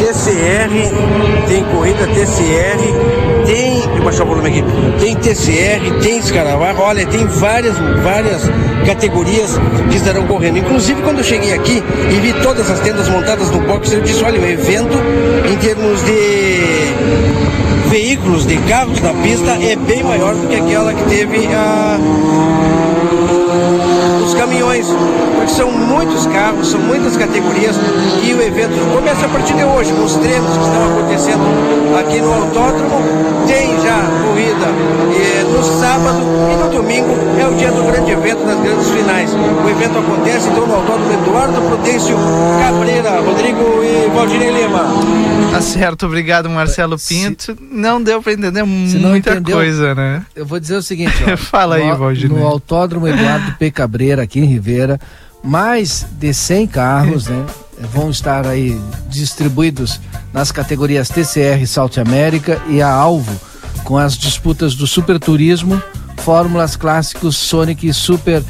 TCR, tem corrida TCR, tem. Deixa eu baixar o volume aqui. Tem TCR, tem Escaravar, olha, tem várias, várias categorias que estarão correndo. Inclusive, quando eu cheguei aqui e vi todas as tendas montadas no box, eu disse: olha, o evento em termos de veículos, de carros na pista é bem maior do que aquela que teve a os caminhões, porque são muitos carros, são muitas categorias e o evento começa a partir de hoje, com os treinos que estão acontecendo aqui no autódromo. Tem já corrida eh, no sábado e no domingo é o dia do grande evento das grandes finais. O evento acontece então no autódromo Prudêncio Cabreira, Rodrigo e Valdinei Lima. Tá certo, obrigado Marcelo Pinto. Não deu para entender Se não muita entendeu, coisa, né? Eu vou dizer o seguinte, ó, Fala aí, no, Valdinei. No Autódromo Eduardo P. Cabreira, aqui em Ribeira, mais de 100 carros, né? Vão estar aí distribuídos nas categorias TCR South América e a Alvo, com as disputas do Super Turismo, Fórmulas Clássicos Sonic e Super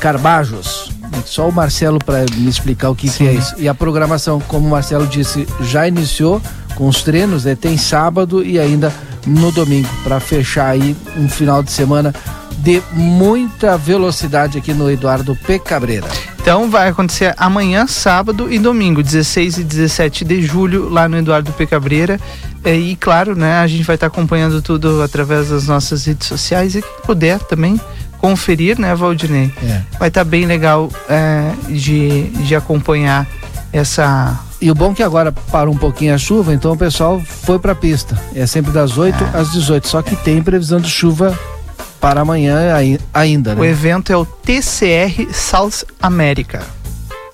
Carbajos. Só o Marcelo para me explicar o que, que é isso. E a programação, como o Marcelo disse, já iniciou com os treinos, né? Tem sábado e ainda no domingo, para fechar aí um final de semana de muita velocidade aqui no Eduardo P. Cabreira. Então vai acontecer amanhã, sábado e domingo, 16 e 17 de julho, lá no Eduardo P. Cabreira. É, e claro, né, a gente vai estar acompanhando tudo através das nossas redes sociais e quem puder também conferir, né, Valdinei? É. Vai estar bem legal é, de, de acompanhar essa. E o bom é que agora parou um pouquinho a chuva, então o pessoal foi pra pista. É sempre das 8 às 18. Só que tem previsão de chuva para amanhã ai- ainda, O né? evento é o TCR South America.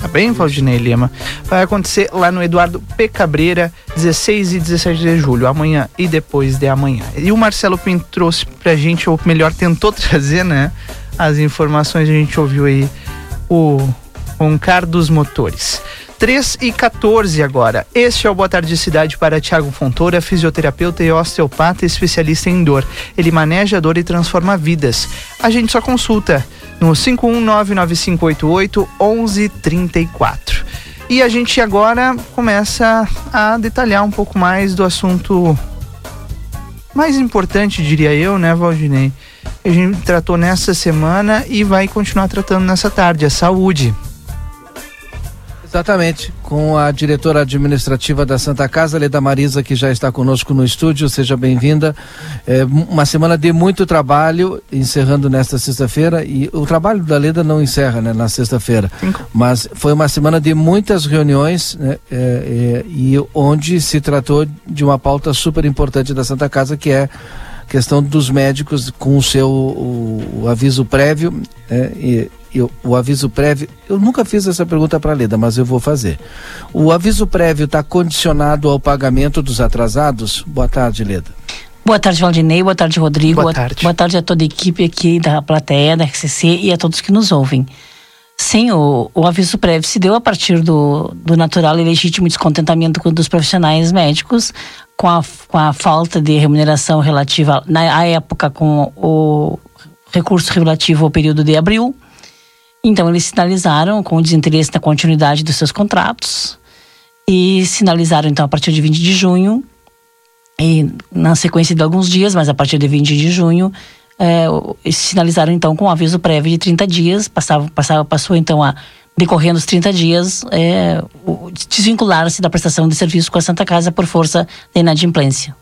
Tá bem, Valdinei Lima? Vai acontecer lá no Eduardo P. Cabreira, 16 e 17 de julho, amanhã e depois de amanhã. E o Marcelo Pinto trouxe pra gente, ou melhor, tentou trazer, né? As informações, a gente ouviu aí o roncar dos motores. 3 e 14 agora. Este é o Boa Tarde Cidade para Tiago Fontoura, fisioterapeuta e osteopata especialista em dor. Ele maneja a dor e transforma vidas. A gente só consulta no 5199588 1134. E a gente agora começa a detalhar um pouco mais do assunto mais importante, diria eu, né, Valdinei? A gente tratou nessa semana e vai continuar tratando nessa tarde, a saúde. Exatamente, com a diretora administrativa da Santa Casa, Leda Marisa, que já está conosco no estúdio, seja bem-vinda. É, uma semana de muito trabalho, encerrando nesta sexta-feira, e o trabalho da Leda não encerra né, na sexta-feira, mas foi uma semana de muitas reuniões, né, é, é, e onde se tratou de uma pauta super importante da Santa Casa, que é a questão dos médicos com o seu o, o aviso prévio, né, e, e o, aviso prévio, eu nunca fiz essa pergunta para a Leda, mas eu vou fazer. O aviso prévio está condicionado ao pagamento dos atrasados? Boa tarde, Leda. Boa tarde, Valdinei. Boa tarde, Rodrigo. Boa tarde. Boa tarde a toda a equipe aqui da plateia, da RCC e a todos que nos ouvem. Sim, o, o aviso prévio se deu a partir do, do natural e legítimo descontentamento com- dos profissionais médicos com a, com a falta de remuneração relativa, na à época, com o recurso relativo ao período de abril. Então, eles sinalizaram com o desinteresse na continuidade dos seus contratos e sinalizaram, então, a partir de 20 de junho, e na sequência de alguns dias, mas a partir de 20 de junho, é, sinalizaram então com um aviso prévio de 30 dias, passava, passava, passou então a decorrendo os 30 dias, é, desvincular-se da prestação de serviço com a Santa Casa por força da inadimplência.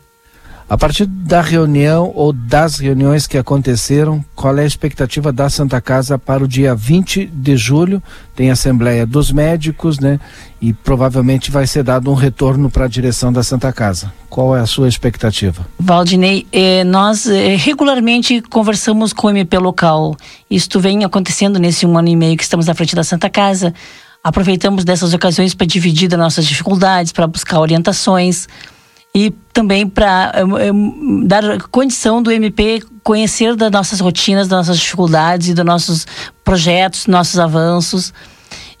A partir da reunião ou das reuniões que aconteceram, qual é a expectativa da Santa Casa para o dia 20 de julho? Tem a Assembleia dos Médicos, né? E provavelmente vai ser dado um retorno para a direção da Santa Casa. Qual é a sua expectativa? Valdinei, eh, nós eh, regularmente conversamos com o MP local. Isto vem acontecendo nesse um ano e meio que estamos à frente da Santa Casa. Aproveitamos dessas ocasiões para dividir das nossas dificuldades, para buscar orientações e também para dar condição do MP conhecer das nossas rotinas, das nossas dificuldades e dos nossos projetos, nossos avanços.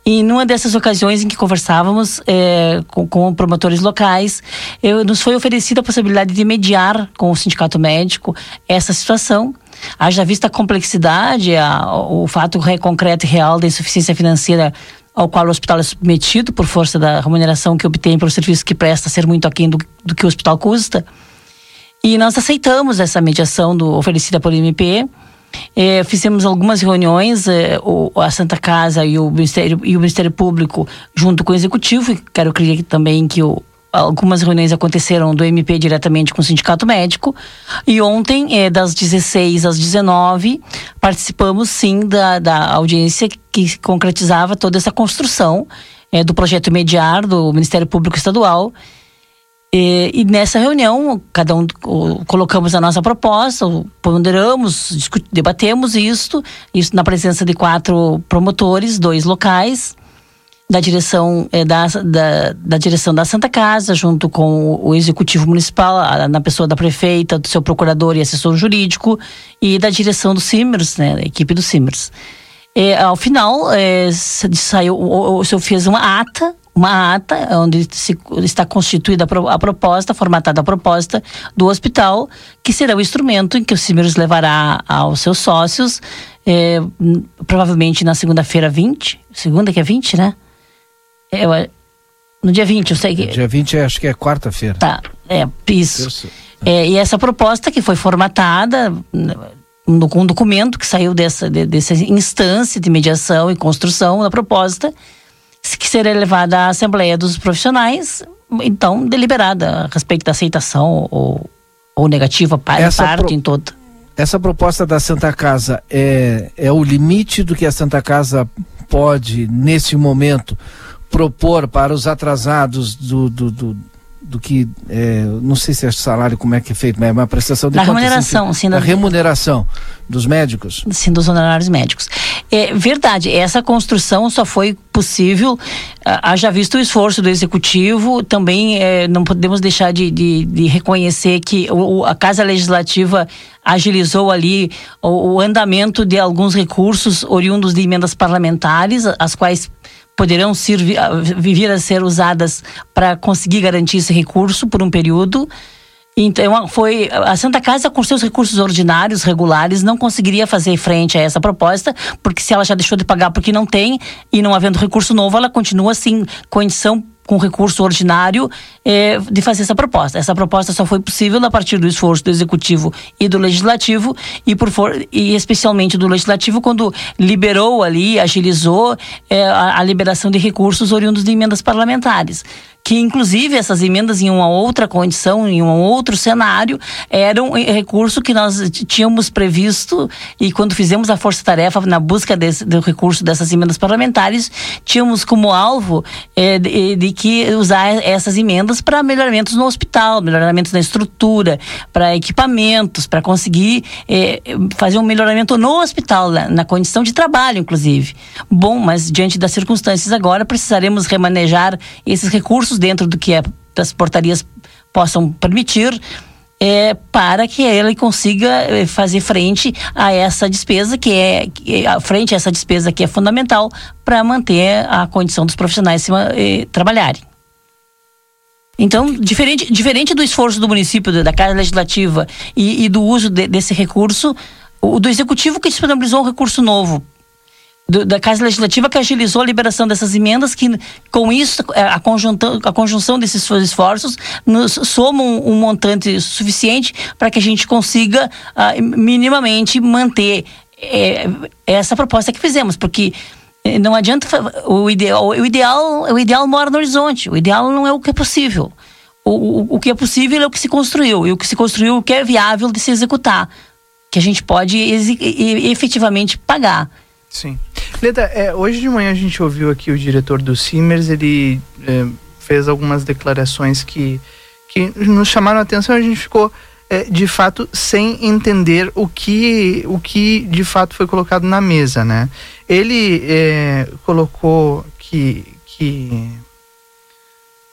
E numa dessas ocasiões em que conversávamos eh, com, com promotores locais, eu, nos foi oferecida a possibilidade de mediar com o sindicato médico essa situação. Haja vista a complexidade, a, o fato re- concreto e real da insuficiência financeira ao qual o hospital é submetido por força da remuneração que obtém pelo serviço que presta ser muito aquém do, do que o hospital custa. E nós aceitamos essa mediação do, oferecida pelo MP. Eh, fizemos algumas reuniões, eh, o, a Santa Casa e o, Ministério, e o Ministério Público, junto com o Executivo, quero crer também que o, algumas reuniões aconteceram do MP diretamente com o Sindicato Médico. E ontem, eh, das 16 às 19, participamos sim da, da audiência que concretizava toda essa construção eh, do projeto Mediar do Ministério Público Estadual. E, e nessa reunião, cada um o, colocamos a nossa proposta, ponderamos, debatemos isto, isso na presença de quatro promotores, dois locais, da direção eh, da, da, da direção da Santa Casa, junto com o, executivo municipal, a- na pessoa da prefeita, do seu procurador e assessor jurídico, e da direção do Simers, né, da equipe do Simers. É, ao final, é, saiu, o, o, senhor fez uma ata, uma ata onde se, está constituída a, a proposta, formatada a proposta do hospital, que será o instrumento em que o Cimeros levará aos seus sócios, é, provavelmente na segunda-feira 20, segunda que é 20, né? Eu- no dia 20, eu sei que. Dia 20 é, acho que é quarta-feira. Tá, é, isso. É, e essa proposta que foi formatada, n- um, docu- um documento que saiu dessa, de- dessa instância de mediação e construção da proposta, que será levada à Assembleia dos Profissionais, então deliberada a respeito da aceitação ou, ou negativa para Essa parte pro- em toda. Essa proposta da Santa Casa é, é o limite do que a Santa Casa pode, nesse momento, propor para os atrasados do, do, do, do que, é, não sei se é salário, como é que é feito, mas é uma prestação de Da remuneração, enfim, sim, da da- remuneração dos médicos. Sim, dos honorários médicos. É verdade, essa construção só foi possível, ah, haja visto o esforço do executivo, também eh, não podemos deixar de, de, de reconhecer que o, a Casa Legislativa agilizou ali o, o andamento de alguns recursos oriundos de emendas parlamentares, as quais poderão a- vir a ser usadas para conseguir garantir esse recurso por um período. Então, foi a Santa Casa, com seus recursos ordinários, regulares, não conseguiria fazer frente a essa proposta, porque se ela já deixou de pagar porque não tem, e não havendo recurso novo, ela continua assim, condição com recurso ordinário eh, de fazer essa proposta. Essa proposta só foi possível a partir do esforço do executivo e do legislativo e por for, e especialmente do legislativo quando liberou ali, agilizou eh, a, a liberação de recursos oriundos de emendas parlamentares que inclusive essas emendas em uma outra condição, em um outro cenário, eram eh, recurso que nós tínhamos previsto e quando fizemos a força-tarefa na busca desse, do recurso dessas emendas parlamentares, tínhamos como alvo eh, de, de que usar essas emendas para melhoramentos no hospital, melhoramentos na estrutura, para equipamentos, para conseguir eh, fazer um melhoramento no hospital, na, na condição de trabalho, inclusive. Bom, mas diante das circunstâncias agora, precisaremos remanejar esses recursos dentro do que é- as portarias possam permitir. é, para que ele consiga é, fazer frente a essa despesa que é, é- frente a essa despesa que é fundamental para manter a condição dos profissionais eh, trabalharem. Então, diferente, diferente do esforço do município, da da Casa Legislativa e, e do uso de- desse recurso, o do Executivo que disponibilizou um recurso novo. Do- da Casa Legislativa que agilizou a liberação dessas emendas, que com isso, eh, a, conjunta- a conjunção desses esforços, nos soma um, um montante suficiente para que a gente consiga ah, minimamente manter eh, essa proposta que fizemos, porque eh, não adianta o ideal, o ideal, o ideal mora no horizonte. O ideal não é o que é possível. O, o, o que é possível é o que se construiu e o que se construiu é o que é viável de se executar, que a gente pode efetivamente pagar. Sim. Leda, é, hoje de manhã a gente ouviu aqui o diretor do Simers, ele é, fez algumas declarações que, que nos chamaram a atenção, a gente ficou é, de fato sem entender o que, o que de fato foi colocado na mesa, né? Ele é, colocou que, que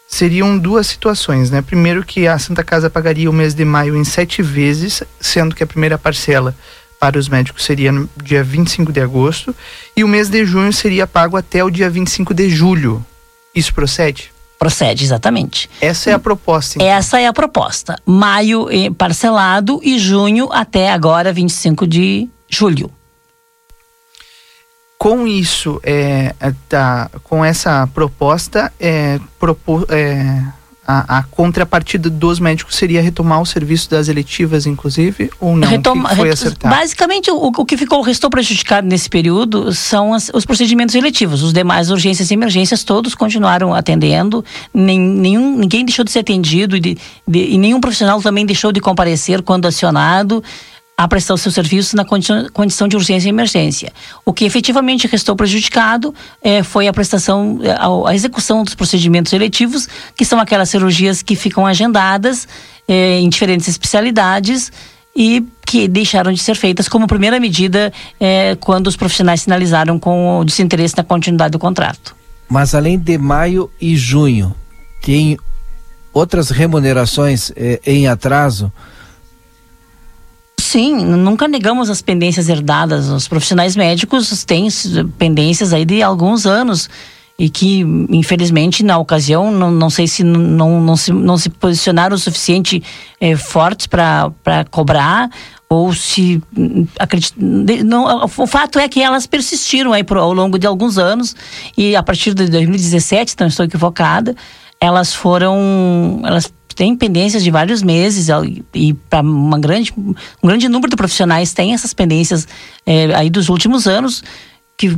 seriam duas situações, né? Primeiro que a Santa Casa pagaria o mês de maio em sete vezes, sendo que a primeira parcela para os médicos seria no dia 25 de agosto e o mês de junho seria pago até o dia 25 de julho. Isso procede? Procede, exatamente. Essa é a proposta. então. Essa é a proposta. Maio eh, parcelado e junho até agora, 25 de julho. Com isso, é, tá, com essa proposta, é, propo, é, a, a contrapartida dos médicos seria retomar o serviço das eletivas, inclusive, ou não? Retoma- foi acertado? Basicamente, o, o que ficou, restou prejudicado nesse período são as- os procedimentos eletivos. Os demais urgências e emergências, todos continuaram atendendo. Nem, nenhum, ninguém deixou de ser atendido e, de- de- e nenhum profissional também deixou de comparecer quando acionado a prestar o seu serviço na condição, de urgência e emergência. O que efetivamente restou prejudicado eh, foi a prestação, eh, a, execução dos procedimentos eletivos, que são aquelas cirurgias que ficam agendadas eh, em diferentes especialidades e que deixaram de ser feitas como primeira medida quando os profissionais sinalizaram com o desinteresse na continuidade do contrato. Mas além de maio e junho, tem outras remunerações em atraso? Sim, nunca negamos as pendências herdadas. Os profissionais médicos têm pendências aí de alguns anos e que, infelizmente, na ocasião, não, não sei se não, não, se, não se posicionaram o suficiente eh, fortes para cobrar ou se acredit- de- não, o fato é que elas persistiram aí por, ao longo de alguns anos e a partir de 2017, se não estou equivocada, elas foram elas tem pendências de vários meses e para uma grande, um grande número de profissionais tem essas pendências é, aí dos últimos anos que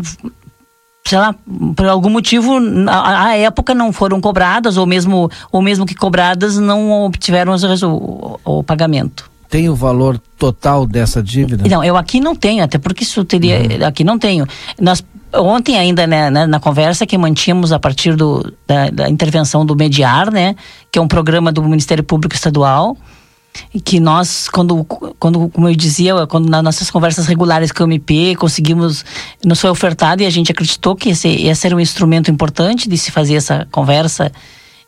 sei lá, por algum motivo, à época não foram cobradas, ou mesmo, ou mesmo que cobradas, não obtiveram o, o, o pagamento. Tem o valor total dessa dívida? Não, eu aqui não tenho, até porque isso teria. Uhum. Aqui não tenho. Nós, ontem, ainda né, na, na, conversa que mantínhamos a partir do, da, da intervenção do Mediar, né, que é um programa do Ministério Público Estadual, que nós, quando, quando, como eu dizia, quando nas nossas conversas regulares com o MP, conseguimos, nos foi ofertado e a gente acreditou que esse, era um instrumento importante de se fazer essa conversa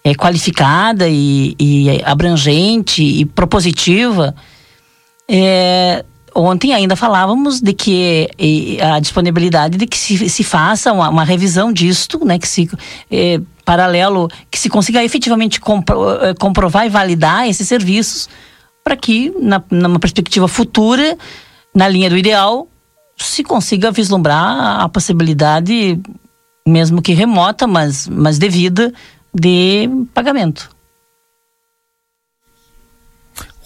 é, qualificada e, e, abrangente e propositiva. É, ontem ainda falávamos de que e, a disponibilidade de que se, se faça uma, uma revisão disto, né, que se é, paralelo, que se consiga efetivamente compro, comprovar e validar esses serviços para que, na, numa perspectiva futura, na linha do ideal, se consiga vislumbrar a possibilidade, mesmo que remota, mas, mas devida, de pagamento.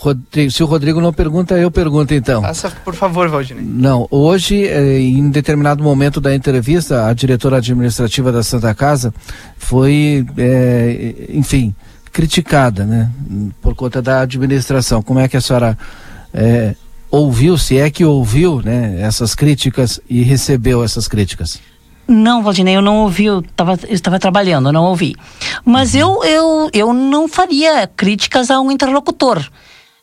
Rodrigo, se o Rodrigo não pergunta, eu pergunto então. Faça, por favor, Valdinei. Não, hoje, eh, em determinado momento da entrevista, a diretora administrativa da Santa Casa foi, eh, enfim, criticada, né? Por conta da administração. Como é que a senhora é, ouviu, se é que ouviu, né? Essas críticas e recebeu essas críticas? Não, Valdinei, eu não ouvi, eu estava eu estava trabalhando, eu não ouvi. Mas uhum. eu, eu, eu não faria críticas a um interlocutor.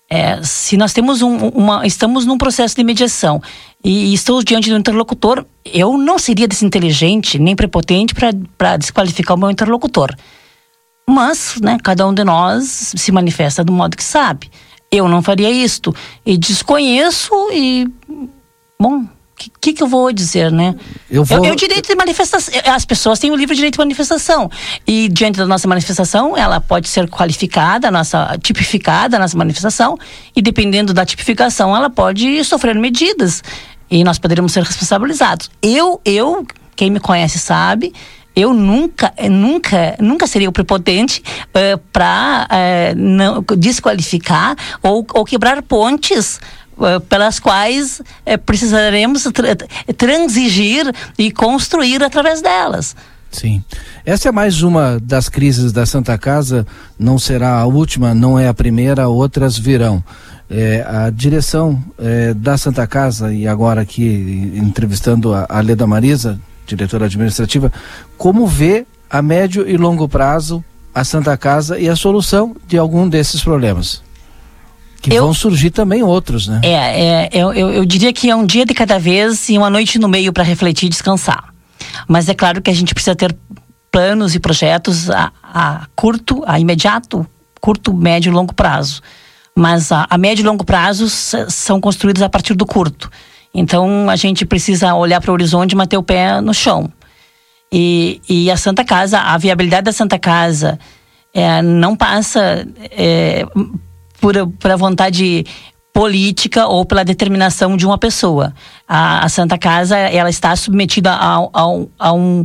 É, se nós temos um, uma, estamos num processo de mediação e, estou diante do interlocutor, eu não seria desinteligente nem prepotente para desqualificar o meu interlocutor. Mas, né, cada um de nós se manifesta do modo que sabe. Eu não faria isto. E desconheço e. Bom, o que, que, eu vou dizer, né? Eu vou... Eu, eu direito de manifestação. As pessoas têm o livre direito de manifestação. E diante da nossa manifestação, ela pode ser qualificada, nossa, tipificada nossa manifestação. E dependendo da tipificação, ela pode sofrer medidas. E nós poderíamos ser responsabilizados. Eu, eu, quem me conhece sabe, eu nunca, eh, nunca, nunca seria o prepotente uh, eh, para uh, eh, desqualificar ou, ou quebrar pontes pelas quais precisaremos tra transigir e construir através delas. Sim. Essa é mais uma das crises da Santa Casa, não será a última, não é a primeira, outras virão. É, a direção é, da Santa Casa, e agora aqui entrevistando a, a Leda Marisa, diretora administrativa, como vê a médio e longo prazo a Santa Casa e a solução de algum desses problemas? Que eu, vão surgir também outros, né? É, é eu, eu, eu, diria que é um dia de cada vez e uma noite no meio para refletir e descansar. Mas é claro que a gente precisa ter planos e projetos a, a curto, a imediato, curto, médio e longo prazo. Mas a, a médio e longo prazo são construídos a partir do curto. Então a gente precisa olhar para o horizonte e manter o pé no chão. E, e a Santa Casa, a viabilidade da Santa Casa é, não passa é, por, por a vontade política ou pela determinação de uma pessoa. A, a Santa Casa ela está submetida a, a, a um,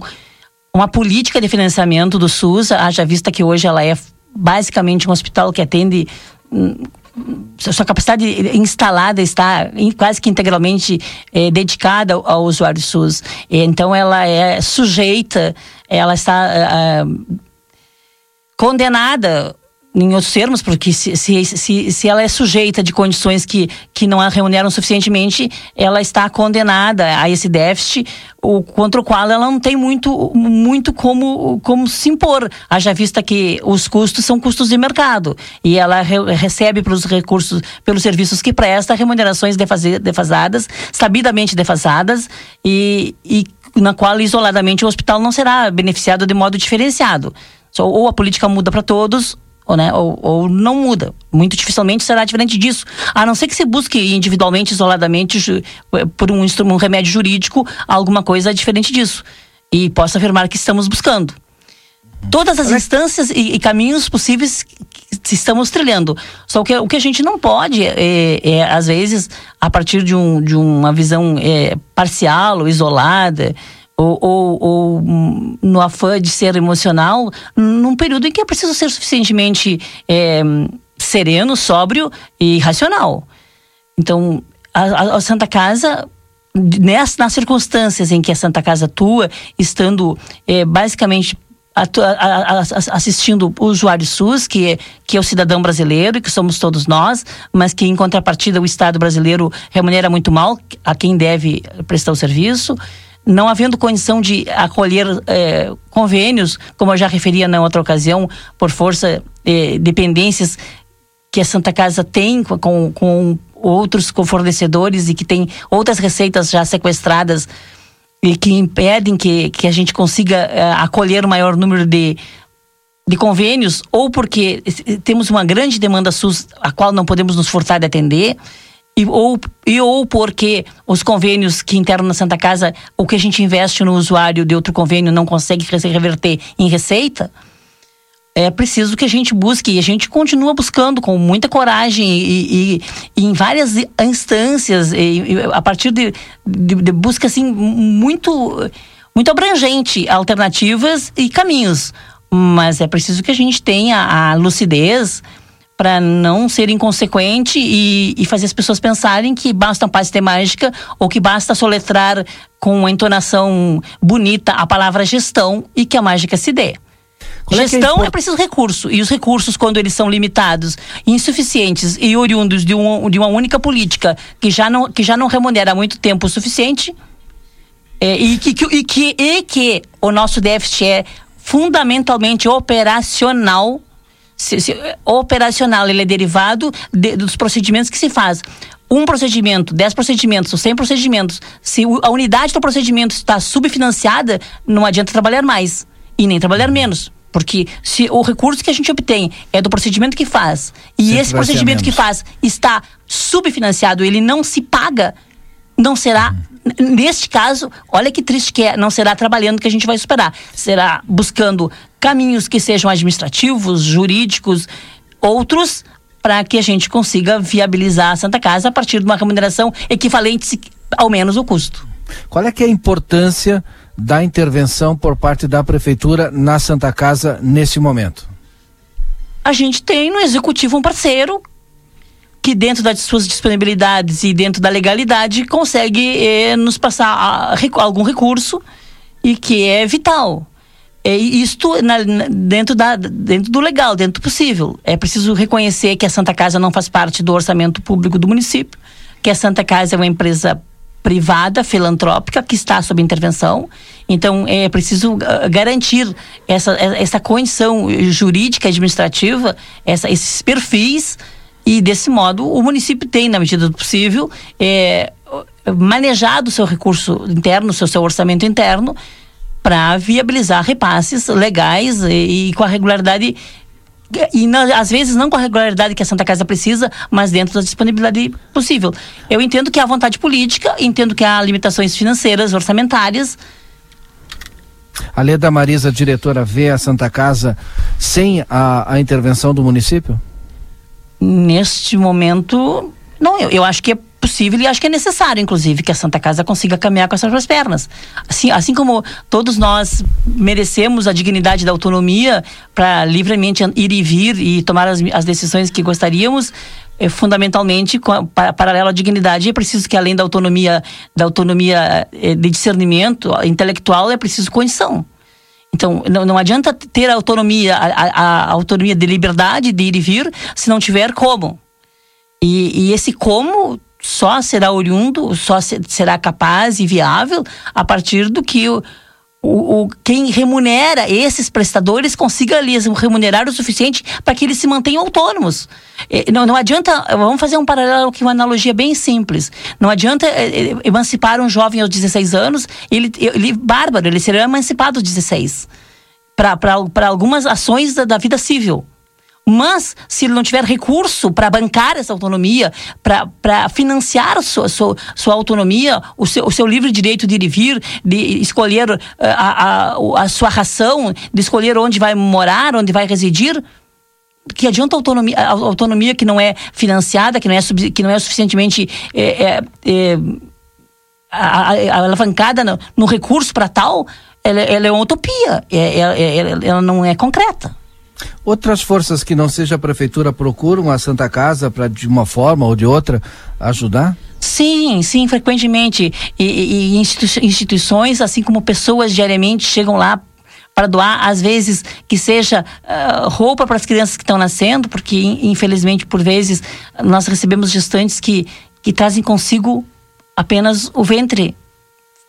uma política de financiamento do SUS, haja vista que hoje ela é basicamente um hospital que atende hum, sua capacidade instalada está quase que integralmente é, dedicada ao, usuário SUS. Então, ela é sujeita, ela está uh, condenada em outros termos, porque se, se, se, se, ela é sujeita de condições que, que não a remuneram suficientemente, ela está condenada a esse déficit, o, contra o qual ela não tem muito, muito como, como se impor, haja vista que os custos são custos de mercado e ela re, recebe pelos recursos, pelos serviços que presta, remunerações defasadas, sabidamente defasadas e, e na qual isoladamente o hospital não será beneficiado de modo diferenciado. ou a política muda para todos, ou, né, ou, ou não muda. Muito dificilmente será diferente disso. A não ser que se busque individualmente, isoladamente, por um, um remédio jurídico, alguma coisa diferente disso. E posso afirmar que estamos buscando. Todas as instâncias e, e caminhos possíveis que estamos trilhando. Só que o que a gente não pode, é, é às vezes, a partir de, um, de uma visão é, parcial ou isolada, ou, ou, ou no afã de ser emocional, num período em que é preciso ser suficientemente é, sereno, sóbrio e racional. Então, a, a Santa Casa nessas, nas circunstâncias em que a Santa Casa atua, estando é, basicamente atua, a, a, assistindo o usuário SUS, que é, que é o cidadão brasileiro, que somos todos nós, mas que em contrapartida o Estado brasileiro remunera muito mal a quem deve prestar o serviço. Não havendo condição de acolher é, convênios, como eu já referia na outra ocasião, por força de dependências que a Santa Casa tem com, com outros fornecedores e que tem outras receitas já sequestradas e que impedem que, que a gente consiga uh, acolher o maior número de, de convênios, ou porque temos uma grande demanda SUS a qual não podemos nos furtar de atender, e ou, e ou porque os convênios que internam na Santa Casa, o que a gente investe no usuário de outro convênio não consegue reverter em receita é preciso que a gente busque e a gente continua buscando com muita coragem e, e, e em várias instâncias e, a partir de, de, de, busca assim muito muito abrangente alternativas e caminhos. Mas é preciso que a gente tenha a lucidez para não ser inconsequente e, e, fazer as pessoas pensarem que basta um passe ter mágica ou que basta soletrar com uma entonação bonita a palavra gestão e que a mágica se dê. Qual é é Gestão é, é, preciso recurso. E os recursos, quando eles são limitados, insuficientes e oriundos de, um, de uma única política que já não, que já não remunera há muito tempo o suficiente, é, e, que, que, e, que, e que o nosso déficit é fundamentalmente operacional. Se, se, operacional, ele é derivado de, dos procedimentos que se faz. Um procedimento, dez procedimentos ou cem procedimentos, se a unidade do procedimento está subfinanciada, não adianta trabalhar mais e nem trabalhar menos. Porque se o recurso que a gente obtém é do procedimento que faz e Sempre esse procedimento que faz está subfinanciado, ele não se paga, não será uhum. neste caso, olha que triste que é, não será trabalhando que a gente vai superar, será buscando caminhos que sejam administrativos, jurídicos, outros para que a gente consiga viabilizar a Santa Casa a partir de uma remuneração equivalente ao menos o custo. Qual é que é a importância da intervenção por parte da prefeitura na Santa Casa nesse momento? A gente tem no executivo um parceiro que dentro das suas disponibilidades e dentro da legalidade consegue eh, nos passar a, a, algum recurso e que é vital. É, isto na, dentro, da, dentro do legal, dentro do possível. É preciso reconhecer que a Santa Casa não faz parte do orçamento público do município, que a Santa Casa é uma empresa privada, filantrópica, que está sob intervenção. Então, é preciso uh, garantir essa, essa condição jurídica, administrativa, essa, esses perfis, e desse modo o município tem, na medida do possível, é, manejado o seu recurso interno, seu, seu orçamento interno, para viabilizar repasses legais e, e com a regularidade e na, às vezes não com a regularidade que a Santa Casa precisa, mas dentro da disponibilidade possível. Eu entendo que há vontade política, entendo que há limitações financeiras, orçamentárias. A Leda Marisa, diretora, vê a Santa Casa sem a, a intervenção do município? Neste momento, não. Eu, eu acho que é possível e acho que é necessário, inclusive, que a Santa Casa consiga caminhar com essas duas pernas. Assim, assim como todos nós merecemos a dignidade da autonomia para livremente ir e vir e tomar as, as decisões que gostaríamos, é, fundamentalmente, para, paralelo à dignidade, é preciso que além da autonomia, da autonomia é, de discernimento intelectual, é preciso condição. Então, não, não adianta ter a autonomia, a, a, a autonomia de liberdade de ir e vir, se não tiver como. E, e esse como só será oriundo, só será capaz e viável a partir do que o, o, o, quem remunera esses prestadores consiga lhes remunerar o suficiente para que eles se mantenham autônomos. Não, não adianta, vamos fazer um paralelo aqui, uma analogia bem simples. Não adianta é, emancipar um jovem aos 16 anos, ele, ele bárbaro, ele será emancipado aos 16. Para algumas ações da, da vida civil. Mas, se ele não tiver recurso para bancar essa autonomia, para financiar sua, sua, sua autonomia, o seu, o seu livre direito de ir e vir, de escolher uh, a, a, a sua ração, de escolher onde vai morar, onde vai residir, que adianta a autonomia, a autonomia que não é financiada, que não é, que não é suficientemente é, é, é, alavancada no, no recurso para tal, ela, ela, é uma utopia, é, é, ela, ela não é concreta. Outras forças que não seja a prefeitura procuram a Santa Casa para de uma forma ou de outra ajudar? Sim, sim, frequentemente. E, e, instituições, assim como pessoas diariamente chegam lá para doar, às vezes que seja uh, roupa para as crianças que estão nascendo, porque infelizmente por vezes nós recebemos gestantes que, que trazem consigo apenas o ventre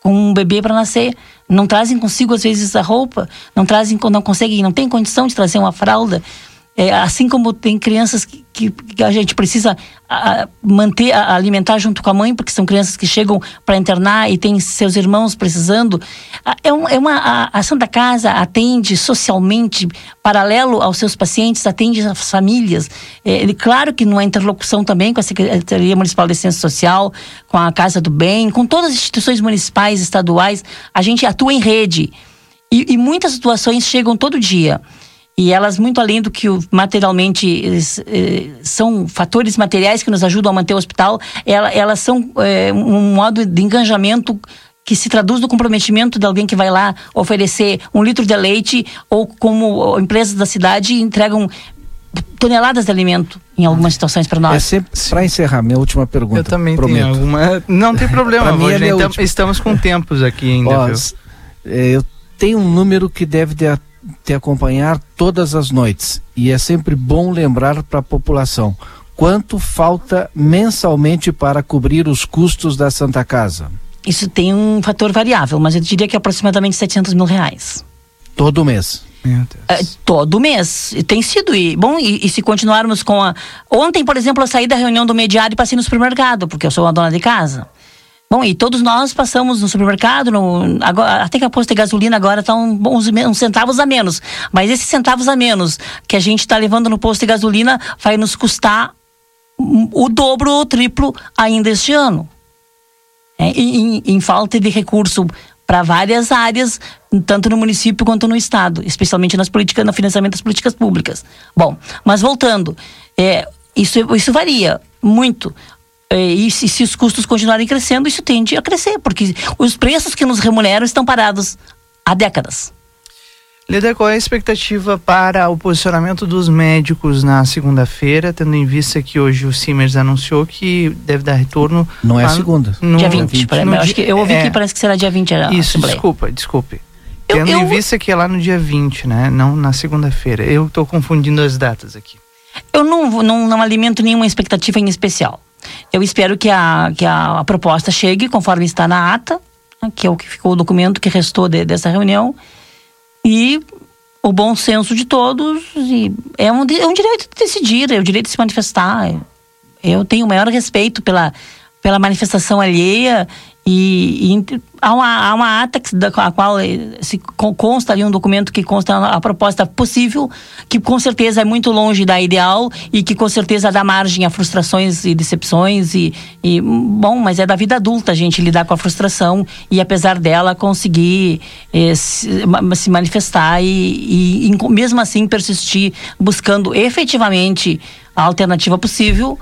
com um bebê para nascer, não trazem consigo às vezes a roupa, não trazem, não conseguem, não tem condição de trazer uma fralda. É, assim como tem crianças que, que, que a gente precisa a, manter, a, alimentar junto com a mãe, porque são crianças que chegam para internar e tem seus irmãos precisando. É, um, é uma, a, a, Santa Casa atende socialmente, paralelo aos seus pacientes, atende as famílias. É, claro que numa interlocução também com a Secretaria Municipal de Assistência Social, com a Casa do Bem, com todas as instituições municipais, estaduais, a gente atua em rede. E, e muitas situações chegam todo dia. E elas, muito além do que materialmente eh, são fatores materiais que nos ajudam a manter o hospital, ela, elas são eh, um modo de engajamento que se traduz no comprometimento de alguém que vai lá oferecer um litro de leite ou como empresas da cidade entregam toneladas de alimento em algumas situações para nós. É sempre para encerrar minha última pergunta. Eu também prometo. tenho alguma. Não tem problema. mim é então, estamos com tempos aqui ainda. Ó, eh, eu tenho um número que deve ter te acompanhar todas as noites e é sempre bom lembrar para a população quanto falta mensalmente para cobrir os custos da Santa Casa. Isso tem um fator variável, mas eu diria que é aproximadamente 700 mil reais. Todo mês. É, todo mês. Tem sido. E, bom, e, e, se continuarmos com a. Ontem, por exemplo, eu saí da reunião do mediário e passei no supermercado, porque eu sou a dona de casa. Bom, e todos nós passamos no supermercado, no, agora, até que a posto de gasolina agora está uns, uns centavos a menos. Mas esses centavos a menos que a gente está levando no posto de gasolina vai nos custar o dobro ou o triplo ainda este ano. É, em, em falta de recurso para várias áreas, tanto no município quanto no estado, especialmente nas políticas, no financiamento das políticas públicas. Bom, mas voltando, é, isso, isso varia muito. É, e se, se, os custos continuarem crescendo, isso tende a crescer, porque os preços que nos remuneram estão parados há décadas. Leda, qual é a expectativa para o posicionamento dos médicos na segunda-feira, tendo em vista que hoje o Simers anunciou que deve dar retorno. Não é a segunda. No, dia 20. 20 parece, acho que eu ouvi é, que parece que será dia 20 a Isso, assembleia. desculpa, desculpe. Eu, tendo eu, em vista que é lá no dia 20, né? Não na segunda-feira. Eu estou confundindo as datas aqui. Eu não, não, não alimento nenhuma expectativa em especial. Eu espero que a, que a, a proposta chegue conforme está na ata, né, que é o que ficou o documento que restou de, dessa reunião, e o bom senso de todos. E é, um, é um direito de decidir, é o direito de se manifestar. Eu tenho o maior respeito pela, pela manifestação alheia e, e há, uma, há uma ata que, da a qual eh, se consta ali um documento que consta a proposta possível, que com certeza é muito longe da ideal e que com certeza dá margem a frustrações e decepções e, e bom, mas é da vida adulta a gente lidar com a frustração e apesar dela conseguir eh, se, se, manifestar e, e, e mesmo assim persistir buscando efetivamente a alternativa possível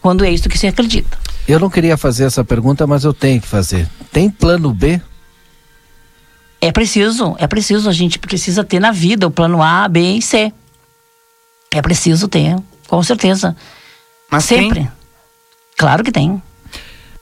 quando é isso que se acredita. Eu não queria fazer essa pergunta, mas eu tenho que fazer. Tem plano B? É preciso, é preciso. A gente precisa ter na vida o plano A, B e C. É preciso ter, com certeza. Mas sempre. Tem? Claro que tem.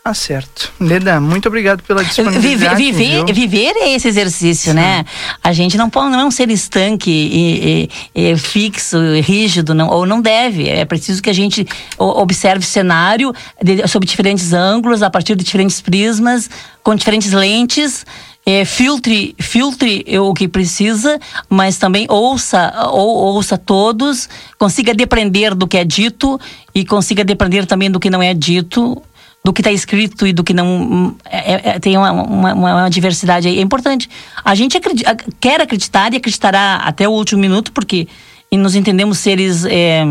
Ah, certo. Leda, muito obrigado pela disponibilidade. Viver, viver, viver é esse exercício, Sim. né? A gente não pode não ser estanque e, e, e fixo, rígido, não, ou não deve. É preciso que a gente observe o cenário de, sob diferentes ângulos, a partir de diferentes prismas, com diferentes lentes. É, filtre, filtre o que precisa, mas também ouça, ou, ouça todos, consiga depender do que é dito e consiga depender também do que não é dito do que está escrito e do que não é, é, é, tem uma, uma, uma, diversidade aí. É importante. A gente acredita, quer acreditar e acreditará até o último minuto, porque nos entendemos seres é,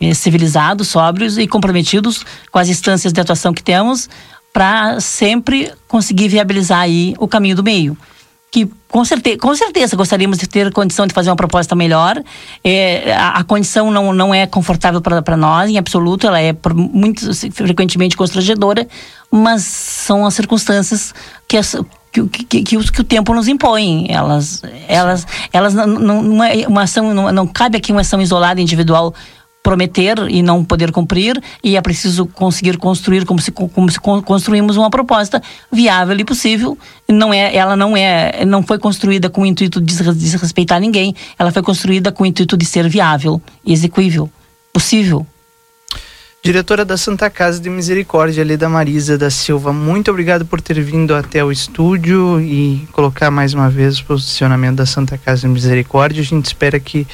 é, civilizados, sóbrios e comprometidos com as instâncias de atuação que temos para sempre conseguir viabilizar aí o caminho do meio que com certeza, com certeza gostaríamos de ter condição de fazer uma proposta melhor. É, a, a, condição não, não é confortável para nós, em absoluto, ela é por, muito frequentemente constrangedora, mas são as circunstâncias que, as, que, que, que, o, que o tempo nos impõe. Elas, elas, elas não, não, não é uma ação, não, não cabe aqui uma ação isolada, individual prometer e não poder cumprir e é preciso conseguir construir como se, como se construímos uma proposta viável e possível não é ela não é não foi construída com o intuito de desrespeitar ninguém ela foi construída com o intuito de ser viável execuível possível Diretora da Santa Casa de Misericórdia, Leda Marisa da Silva, muito obrigado por ter vindo até o estúdio e colocar mais uma vez o posicionamento da Santa Casa de Misericórdia. A gente espera que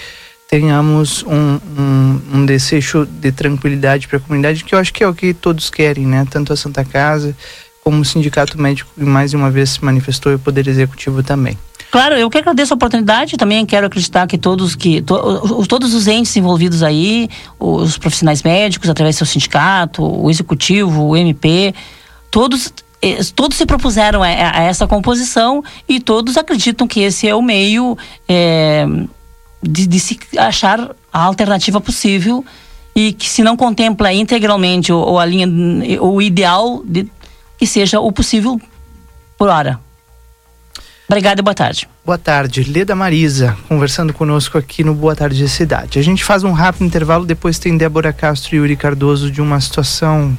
tenhamos um, um, um desejo de tranquilidade para a comunidade, que eu acho que é o que todos querem, né? Tanto a Santa Casa como o Sindicato Médico, e mais uma vez se manifestou, e o Poder Executivo também. Claro, eu que agradeço a oportunidade, também quero acreditar que todos que to, todos os entes envolvidos aí, os profissionais médicos, através do seu sindicato, o executivo, o MP, todos eh, todos se propuseram a, a essa composição e todos acreditam que esse é o meio é, de, de se achar a alternativa possível e que se não contempla integralmente ou, ou a linha o ideal de, que seja o possível por hora. Obrigado e boa tarde. Boa tarde, Leda Marisa, conversando conosco aqui no Boa Tarde Cidade. A gente faz um rápido intervalo, depois tem Débora Castro e Yuri Cardoso de uma situação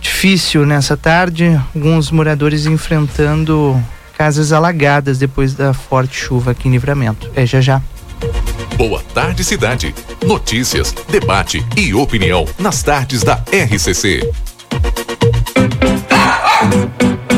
difícil nessa tarde. Alguns moradores enfrentando casas alagadas depois da forte chuva aqui em Livramento. É já já. Boa tarde, cidade. Notícias, debate e opinião nas tardes da RCC.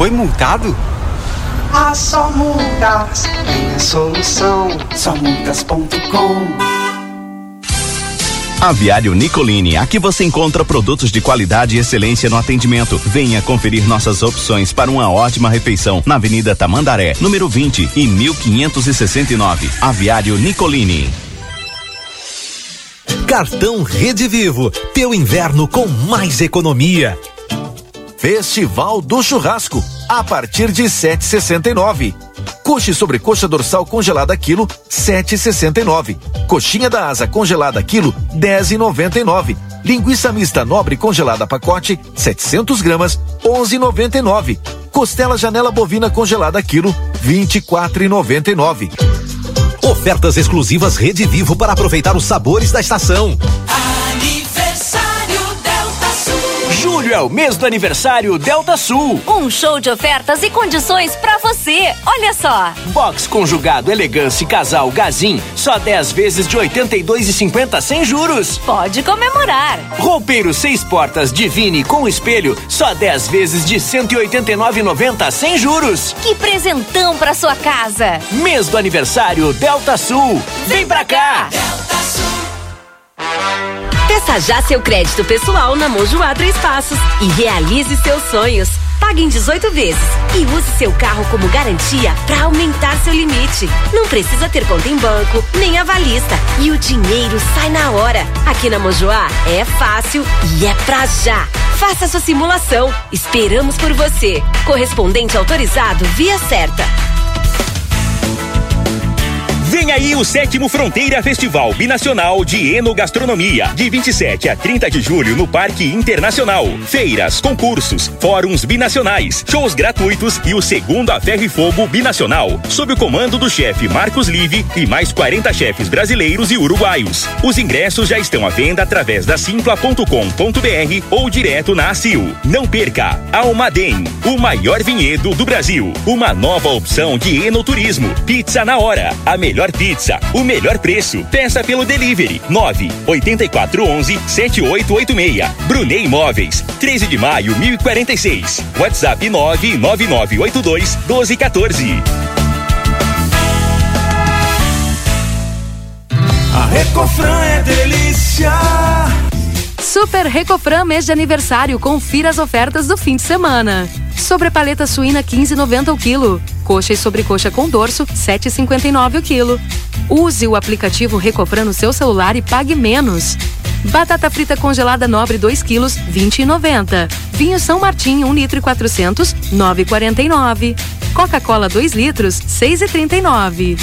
Foi multado? Ah, só multas tem a solução. Somultas.com Aviário Nicolini, aqui você encontra produtos de qualidade e excelência no atendimento. Venha conferir nossas opções para uma ótima refeição na Avenida Tamandaré, número 20 e 1569. Aviário Nicolini. Cartão Rede Vivo, teu inverno com mais economia. Festival do Churrasco, a partir de 7,69. Coxa sobre coxa dorsal congelada quilo, 7,69. Coxinha da asa congelada quilo, 10,99. Linguiça mista nobre congelada pacote, 700 gramas, 11,99. Costela janela bovina congelada quilo, 24,99. Ofertas exclusivas Rede Vivo para aproveitar os sabores da estação. Julho é o mês do aniversário Delta Sul. Um show de ofertas e condições para você. Olha só. Box conjugado elegância casal Gazin, só 10 vezes de 82,50 sem juros. Pode comemorar. Roupeiro seis portas Divine com espelho, só 10 vezes de 189,90 sem juros. Que presentão para sua casa. Mês do aniversário Delta Sul. Vem, Vem pra cá. Delta Sul. Peça já seu crédito pessoal na Mojoá Três Passos e realize seus sonhos. Pague em 18 vezes e use seu carro como garantia para aumentar seu limite. Não precisa ter conta em banco, nem avalista. E o dinheiro sai na hora. Aqui na Mojoá é fácil e é pra já. Faça sua simulação. Esperamos por você. Correspondente autorizado via certa. Vem aí o sétimo Fronteira Festival Binacional de Enogastronomia, de 27 a 30 de julho no Parque Internacional. Feiras, concursos, fóruns binacionais, shows gratuitos e o segundo a Ferro e Fogo Binacional, sob o comando do chefe Marcos Live e mais 40 chefes brasileiros e uruguaios. Os ingressos já estão à venda através da simpla.com.br ou direto na ACIL. Não perca! Almaden, o maior vinhedo do Brasil. Uma nova opção de enoturismo. Pizza na hora, a melhor Pizza, o melhor preço. Peça pelo delivery 9 8411 7886. Brunei Imóveis, 13 de maio 1046. WhatsApp 99982 1214. A Recofran é delícia. Super Recofran mês de aniversário. Confira as ofertas do fim de semana. Sobre paleta suína 15,90 o quilo. Coxa e sobrecoxa com dorso 7,59 o quilo. Use o aplicativo Recofran no seu celular e pague menos. Batata frita congelada nobre 2 quilos 20,90. Vinho São Martim 1 litro e 400 9,49. Coca-Cola 2 litros 6,39.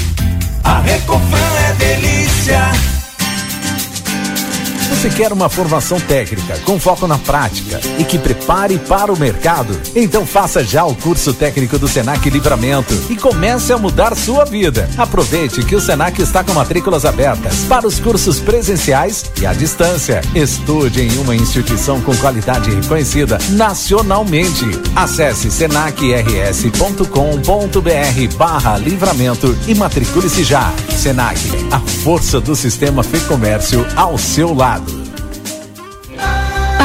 A Recofran é delícia. Você quer uma formação técnica com foco na prática e que prepare para o mercado? Então faça já o curso técnico do Senac Livramento e comece a mudar sua vida. Aproveite que o Senac está com matrículas abertas para os cursos presenciais e à distância. Estude em uma instituição com qualidade reconhecida nacionalmente. Acesse senacrs.com.br barra livramento e matricule-se já. Senac, a força do sistema Fê Comércio ao seu lado.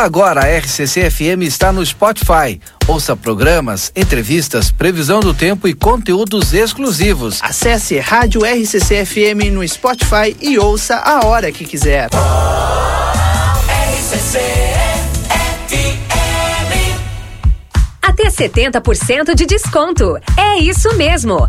Agora a RCC FM está no Spotify. Ouça programas, entrevistas, previsão do tempo e conteúdos exclusivos. Acesse Rádio RCC FM no Spotify e ouça a hora que quiser. Até 70% de desconto. É isso mesmo.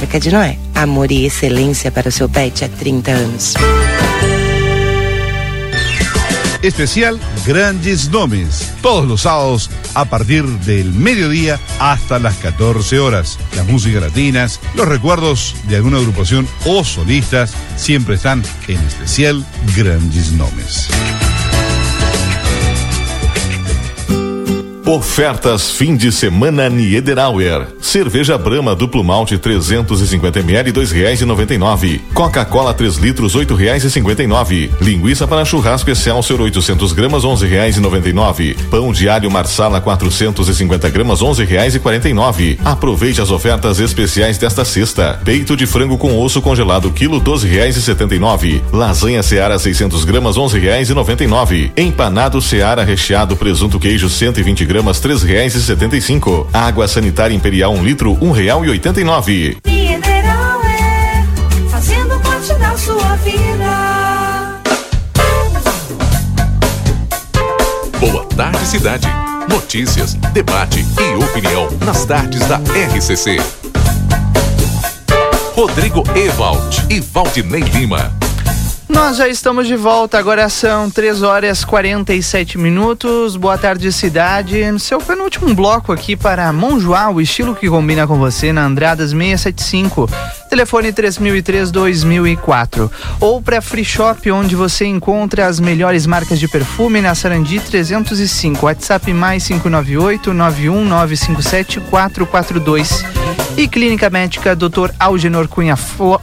Arca de Noé. Amor e excelência para o seu pet há 30 anos. Especial Grandes Nomes. Todos los sábados a partir del mediodía hasta las 14 horas. Las músicas latinas, los recuerdos de alguna agrupación o solistas siempre están en especial Grandes Nomes. Ofertas fim de semana Niederauer. Cerveja Brahma duplo malte 350 ml dois reais e noventa e nove. Coca-Cola 3 litros oito reais e cinquenta e nove. Linguiça para churrasco Excelsior 800 gramas onze reais e noventa e nove. Pão de alho Marsala 450 gramas onze reais e quarenta e nove. Aproveite as ofertas especiais desta sexta. Peito de frango com osso congelado quilo doze reais e setenta e nove. Lasanha Seara 600 gramas onze reais e noventa e nove. Empanado Seara recheado presunto queijo 120 gramas três reais e setenta e cinco. Água sanitária imperial um litro um real e oitenta e nove. Mineral é fazendo parte da sua vida. Boa tarde, cidade. Notícias, debate e opinião nas tardes da RCC. Rodrigo Ewald e Valdinei Lima. Nós já estamos de volta, agora são 3 horas 47 minutos. Boa tarde, cidade. Seu penúltimo bloco aqui para Monjoá, o estilo que combina com você na Andradas 675. Telefone 3003-2004. Ou para Free Shop, onde você encontra as melhores marcas de perfume na Sarandi 305. WhatsApp mais 598 91957 442. E Clínica Médica Dr. Algenor Cunha Fo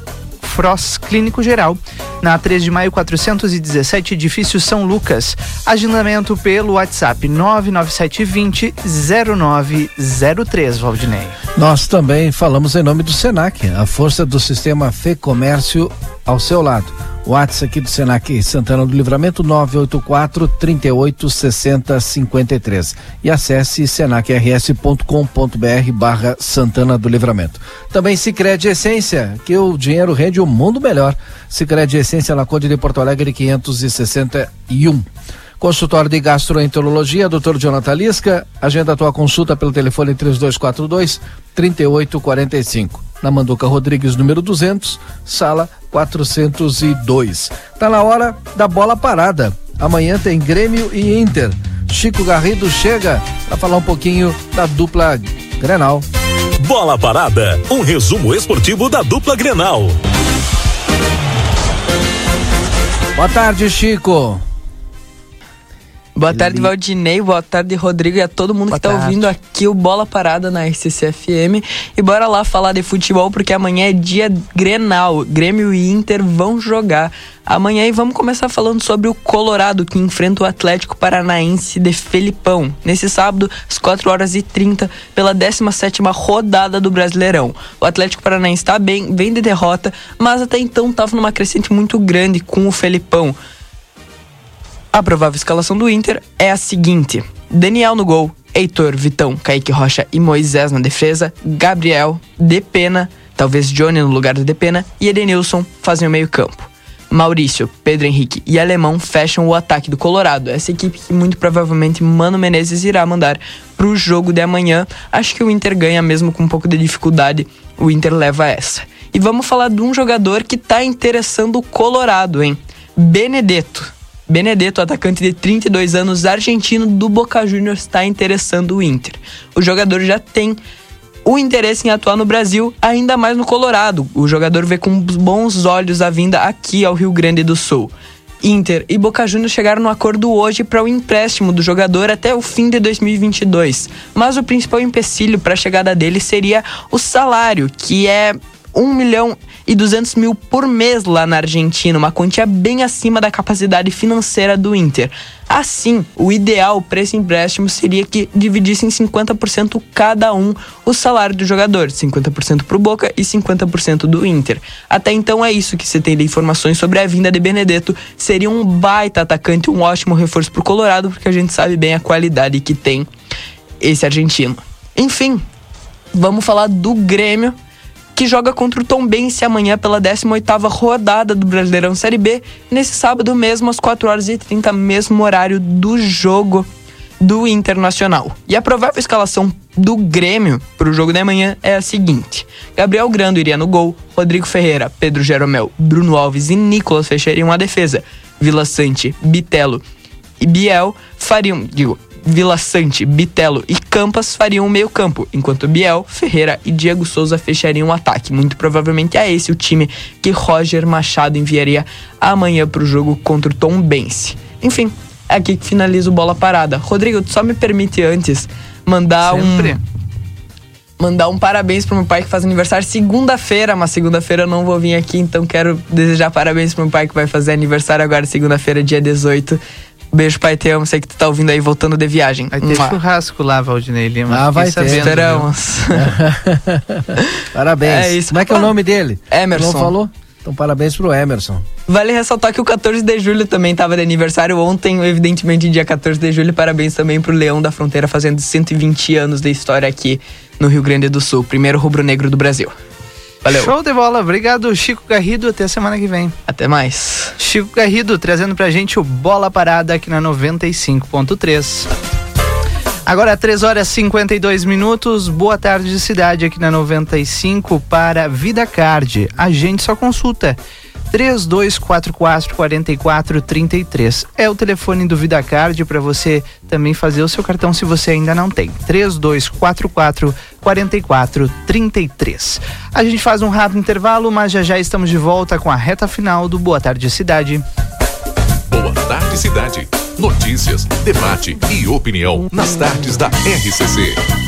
Frost Clínico Geral, na 3 de maio 417, edifício São Lucas. Agendamento pelo WhatsApp 99720 0903, Valdinei. Nós também falamos em nome do Senac, a força do sistema Fê Comércio ao seu lado. O WhatsApp aqui do Senac Santana do Livramento 984 38 60 53 e acesse senacrs.com.br barra Santana do Livramento. Também Sicredi Essência, que o dinheiro rende um mundo melhor. Sicredi Essência na Conde de Porto Alegre 561. Consultório de Gastroenterologia, Dr. Jonathan Lisca. Agenda a tua consulta pelo telefone 3242 3845. Na Manduca Rodrigues, número 200, sala 402. Tá na hora da bola parada. Amanhã tem Grêmio e Inter. Chico Garrido chega para falar um pouquinho da dupla Grenal. Bola Parada, um resumo esportivo da dupla Grenal. Boa tarde, Chico. Boa tarde, Valdinei. Boa tarde, Rodrigo e a todo mundo Boa que está tarde. ouvindo aqui o Bola Parada na RCCFM. E bora lá falar de futebol, porque amanhã é dia Grenal. Grêmio e Inter vão jogar amanhã e vamos começar falando sobre o Colorado, que enfrenta o Atlético Paranaense de Felipão. Nesse sábado, às 4 horas e 30, pela 17ª rodada do Brasileirão. O Atlético Paranaense está bem, vem de derrota, mas até então estava numa crescente muito grande com o Felipão. A provável escalação do Inter é a seguinte: Daniel no gol, Heitor, Vitão, Kaique Rocha e Moisés na defesa, Gabriel, Depena, talvez Johnny no lugar do Depena e Edenilson fazem o meio-campo. Maurício, Pedro Henrique e Alemão fecham o ataque do Colorado. Essa equipe que muito provavelmente Mano Menezes irá mandar pro jogo de amanhã. Acho que o Inter ganha mesmo com um pouco de dificuldade. O Inter leva essa. E vamos falar de um jogador que tá interessando o Colorado, hein? Benedetto. Benedetto, atacante de 32 anos, argentino do Boca Juniors, está interessando o Inter. O jogador já tem o interesse em atuar no Brasil, ainda mais no Colorado. O jogador vê com bons olhos a vinda aqui ao Rio Grande do Sul. Inter e Boca Juniors chegaram no acordo hoje para o empréstimo do jogador até o fim de 2022. Mas o principal empecilho para a chegada dele seria o salário, que é 1 milhão e 200 mil por mês lá na Argentina, uma quantia bem acima da capacidade financeira do Inter. Assim, o ideal para esse empréstimo seria que dividissem 50% cada um o salário do jogador, 50% para o Boca e 50% do Inter. Até então é isso que você tem de informações sobre a vinda de Benedetto. Seria um baita atacante, um ótimo reforço para o Colorado, porque a gente sabe bem a qualidade que tem esse argentino. Enfim, vamos falar do Grêmio que joga contra o Tombense amanhã pela 18ª rodada do Brasileirão Série B, nesse sábado mesmo às 4 horas e 30, mesmo horário do jogo do Internacional. E a provável escalação do Grêmio para o jogo de amanhã é a seguinte: Gabriel Grando iria no gol, Rodrigo Ferreira, Pedro Jeromel, Bruno Alves e Nicolas fechariam a defesa. Vila Sante, Bitelo e Biel fariam, digo, Vila Sante, Bitelo e Campas fariam o meio-campo, enquanto Biel, Ferreira e Diego Souza fechariam o ataque. Muito provavelmente é esse o time que Roger Machado enviaria amanhã para o jogo contra o Tom Bense. Enfim, é aqui que finaliza o bola parada. Rodrigo, tu só me permite antes mandar Sempre. um mandar um parabéns pro meu pai que faz aniversário segunda-feira, mas segunda-feira eu não vou vir aqui, então quero desejar parabéns pro meu pai que vai fazer aniversário agora segunda-feira, dia 18. Beijo, pai, te amo. Sei que tu tá ouvindo aí voltando de viagem. Vai ter Mua. churrasco lá, Valdinei Lima. Ah, vai ter. Esperamos. Parabéns. É isso. Como é que é o nome dele? Emerson. Não falou? Então parabéns pro Emerson. Vale ressaltar que o 14 de julho também tava de aniversário ontem, evidentemente dia 14 de julho. Parabéns também pro Leão da Fronteira fazendo 120 anos de história aqui no Rio Grande do Sul, primeiro rubro-negro do Brasil. Valeu. Show de bola. Obrigado, Chico Garrido. Até semana que vem. Até mais. Chico Garrido trazendo pra gente o Bola Parada aqui na 95.3. Agora 3 horas e 52 minutos. Boa tarde, cidade aqui na 95 para Vida Card. A gente só consulta. 3244 4433. É o telefone do VidaCard para você também fazer o seu cartão se você ainda não tem. 3244 4433. A gente faz um rápido intervalo, mas já já estamos de volta com a reta final do Boa Tarde Cidade. Boa Tarde Cidade. Notícias, debate e opinião nas tardes da RCC.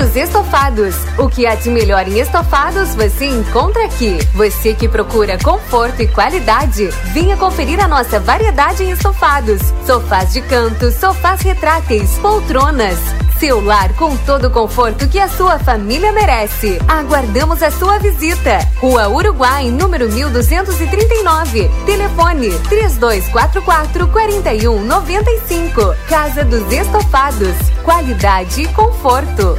Dos Estofados. O que há de melhor em estofados você encontra aqui. Você que procura conforto e qualidade, venha conferir a nossa variedade em estofados. Sofás de canto, sofás retráteis, poltronas. Seu lar com todo o conforto que a sua família merece. Aguardamos a sua visita. Rua Uruguai, número 1239. Telefone 3244 4195. Casa dos Estofados. Qualidade e conforto.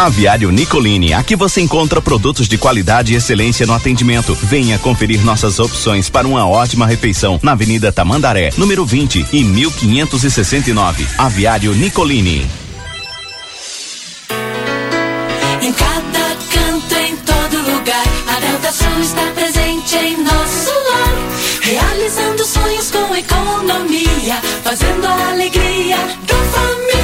Aviário Nicolini, aqui você encontra produtos de qualidade e excelência no atendimento. Venha conferir nossas opções para uma ótima refeição na Avenida Tamandaré, número 20 e 1569. Aviário Nicolini. Em cada canto, em todo lugar, a Delta Sul está presente em nosso lar. Realizando sonhos com economia, fazendo a alegria da família.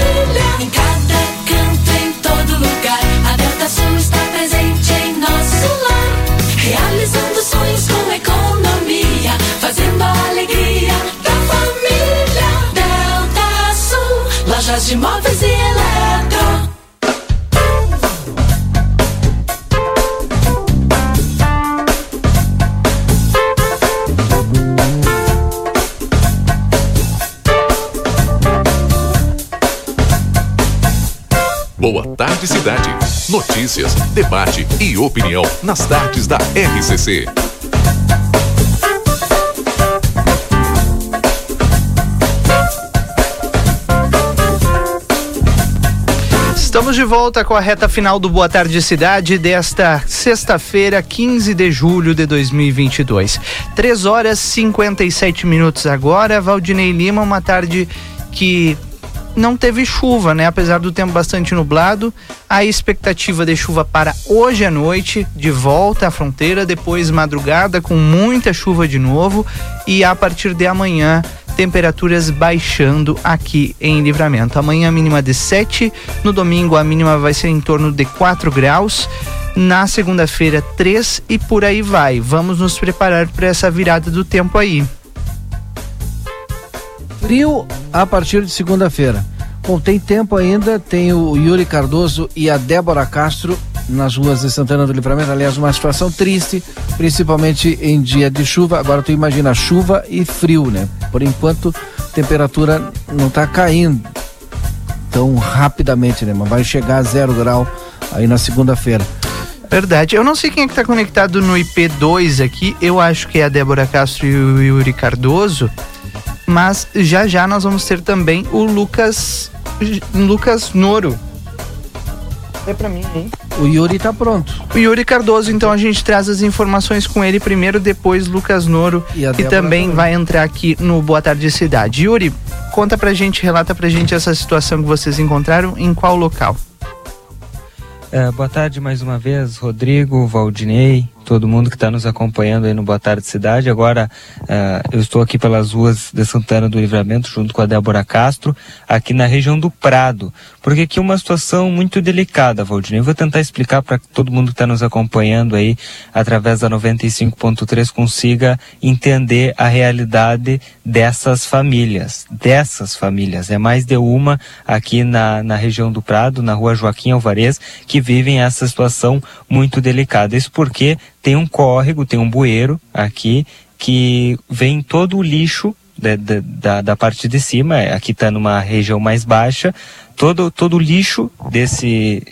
De móveis e eletro. Boa Tarde Cidade. Notícias, debate e opinião nas tardes da RCC. Estamos de volta com a reta final do Boa Tarde Cidade desta sexta-feira, 15 de julho de 2022. 3 horas e 57 minutos agora. Valdinei Lima, uma tarde que não teve chuva, né? Apesar do tempo bastante nublado, a expectativa de chuva para hoje à noite, de volta à fronteira, depois madrugada com muita chuva de novo e a partir de amanhã temperaturas baixando aqui em Livramento. Amanhã a mínima de 7, no domingo a mínima vai ser em torno de 4 graus. Na segunda-feira, 3 e por aí vai. Vamos nos preparar para essa virada do tempo aí. Frio a partir de segunda-feira. Bom, tem tempo ainda, tem o Yuri Cardoso e a Débora Castro nas ruas de Santana do Livramento. Aliás, uma situação triste, principalmente em dia de chuva. Agora tu imagina chuva e frio, né? Por enquanto, temperatura não está caindo tão rapidamente, né? Mas vai chegar a zero grau aí na segunda-feira. Verdade. Eu não sei quem é que tá conectado no IP2 aqui. Eu acho que é a Débora Castro e o Yuri Cardoso. Mas já já nós vamos ter também o Lucas Lucas Noro. É pra mim, hein? O Yuri tá pronto. O Yuri Cardoso, então a gente traz as informações com ele primeiro, depois Lucas Noro, E que também. vai entrar aqui no Boa Tarde Cidade. Yuri, conta pra gente, relata pra gente essa situação que vocês encontraram, em qual local? É, boa tarde mais uma vez, Rodrigo, Valdinei, todo mundo que está nos acompanhando aí no Boa Tarde Cidade. Agora é, eu estou aqui pelas ruas de Santana do Livramento junto com a Débora Castro, aqui na região do Prado, porque aqui é uma situação muito delicada, Valdinei. Eu vou tentar explicar para que todo mundo que está nos acompanhando aí através da 95.3 consiga entender a realidade dessas famílias, dessas famílias. É mais de uma aqui na, na região do Prado, na rua Joaquim Alvarez, que vivem essa situação muito delicada. Isso porque tem um córrego, tem um bueiro aqui que vem todo o lixo da, da- da, parte de cima, é, aqui está numa região mais baixa, todo, todo o lixo desse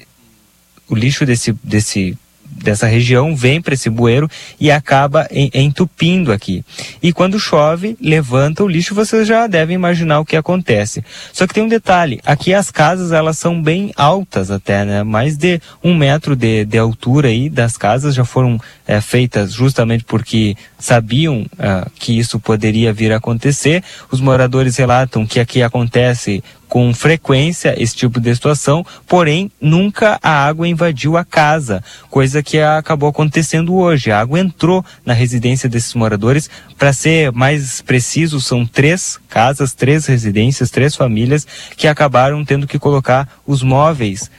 o lixo desse, desse dessa região vem para esse bueiro e acaba en- entupindo aqui. E quando chove, levanta o lixo, vocês já devem imaginar o que acontece. Só que tem um detalhe, aqui as casas elas são bem altas até, né? Mais de um metro de, de altura aí das casas já foram eh, feitas justamente porque sabiam ah, que isso poderia vir a acontecer. Os moradores relatam que aqui acontece com frequência esse tipo de situação, porém nunca a água invadiu a casa, coisa que acabou acontecendo hoje. A água entrou na residência desses moradores. Para ser mais preciso, são três casas, três residências, três famílias que acabaram tendo que colocar os móveis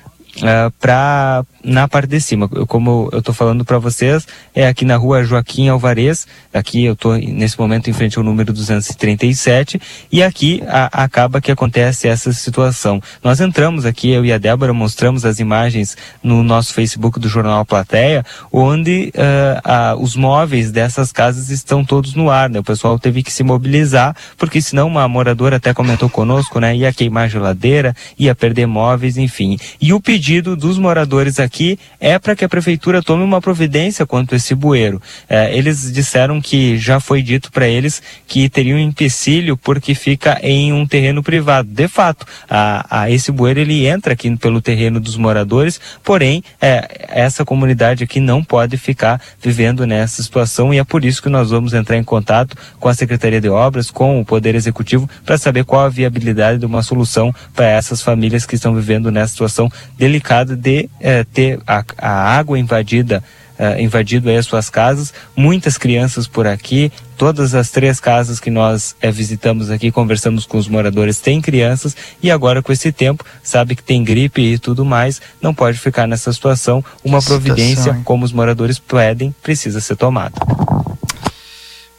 para na parte de cima. Eu- como eu estou falando para vocês, é aqui na rua Joaquim Alvarez, aqui eu estou nesse momento em frente ao número 237, e aqui a- acaba que acontece essa situação. Nós entramos aqui, eu e a Débora mostramos as imagens no nosso Facebook do Jornal Plateia, onde ah, ah, os móveis dessas casas estão todos no ar, né? O pessoal teve que se mobilizar, porque senão uma moradora até comentou conosco, né? Ia queimar geladeira, ia perder móveis, enfim. E o pedido dos moradores aqui é para que a prefeitura tome uma providência quanto a esse bueiro. Eh, eles disseram que já foi dito para eles que teriam um empecilho porque fica em um terreno privado. De fato, a, a esse bueiro ele entra aqui pelo terreno dos moradores, porém eh, essa comunidade aqui não pode ficar vivendo nessa situação e é por isso que nós vamos entrar em contato com a Secretaria de Obras, com o Poder Executivo, para saber qual a viabilidade de uma solução para essas famílias que estão vivendo nessa situação delicada de eh, ter a, a água invadida. eh, invadido as suas casas, muitas crianças por aqui, todas as três casas que nós eh, visitamos aqui, conversamos com os moradores, têm crianças e agora com esse tempo, sabe que tem gripe e tudo mais, não pode ficar nessa situação, uma Situação, providência, hein? como os moradores pedem, precisa ser tomada.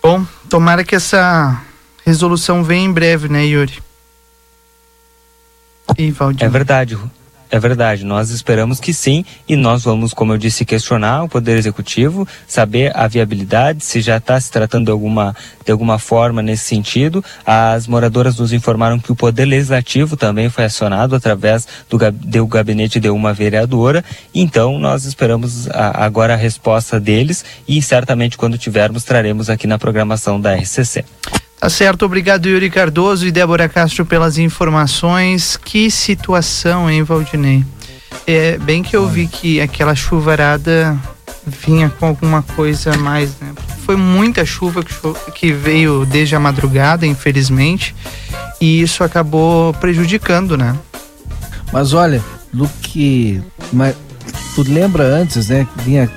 Bom, tomara que essa resolução venha em breve, né, Yuri? E Valdir. É verdade. É verdade. Nós esperamos que sim e nós vamos, como eu disse, questionar o Poder Executivo, saber a viabilidade, se já está se tratando de alguma, de alguma forma nesse sentido. As moradoras nos informaram que o Poder Legislativo também foi acionado através do, do gabinete de uma vereadora. Então, nós esperamos a- agora a resposta deles e certamente quando tivermos, traremos aqui na programação da RCC. Tá certo, obrigado Yuri Cardoso e Débora Castro pelas informações. Que situação, hein, Valdinei? É bem que eu vi que aquela chuvarada vinha com alguma coisa a mais, né? Foi muita chuva que, veio desde a madrugada, infelizmente, e isso acabou prejudicando, né? Mas olha, do que. Mas, tu lembra antes, né? Que vinha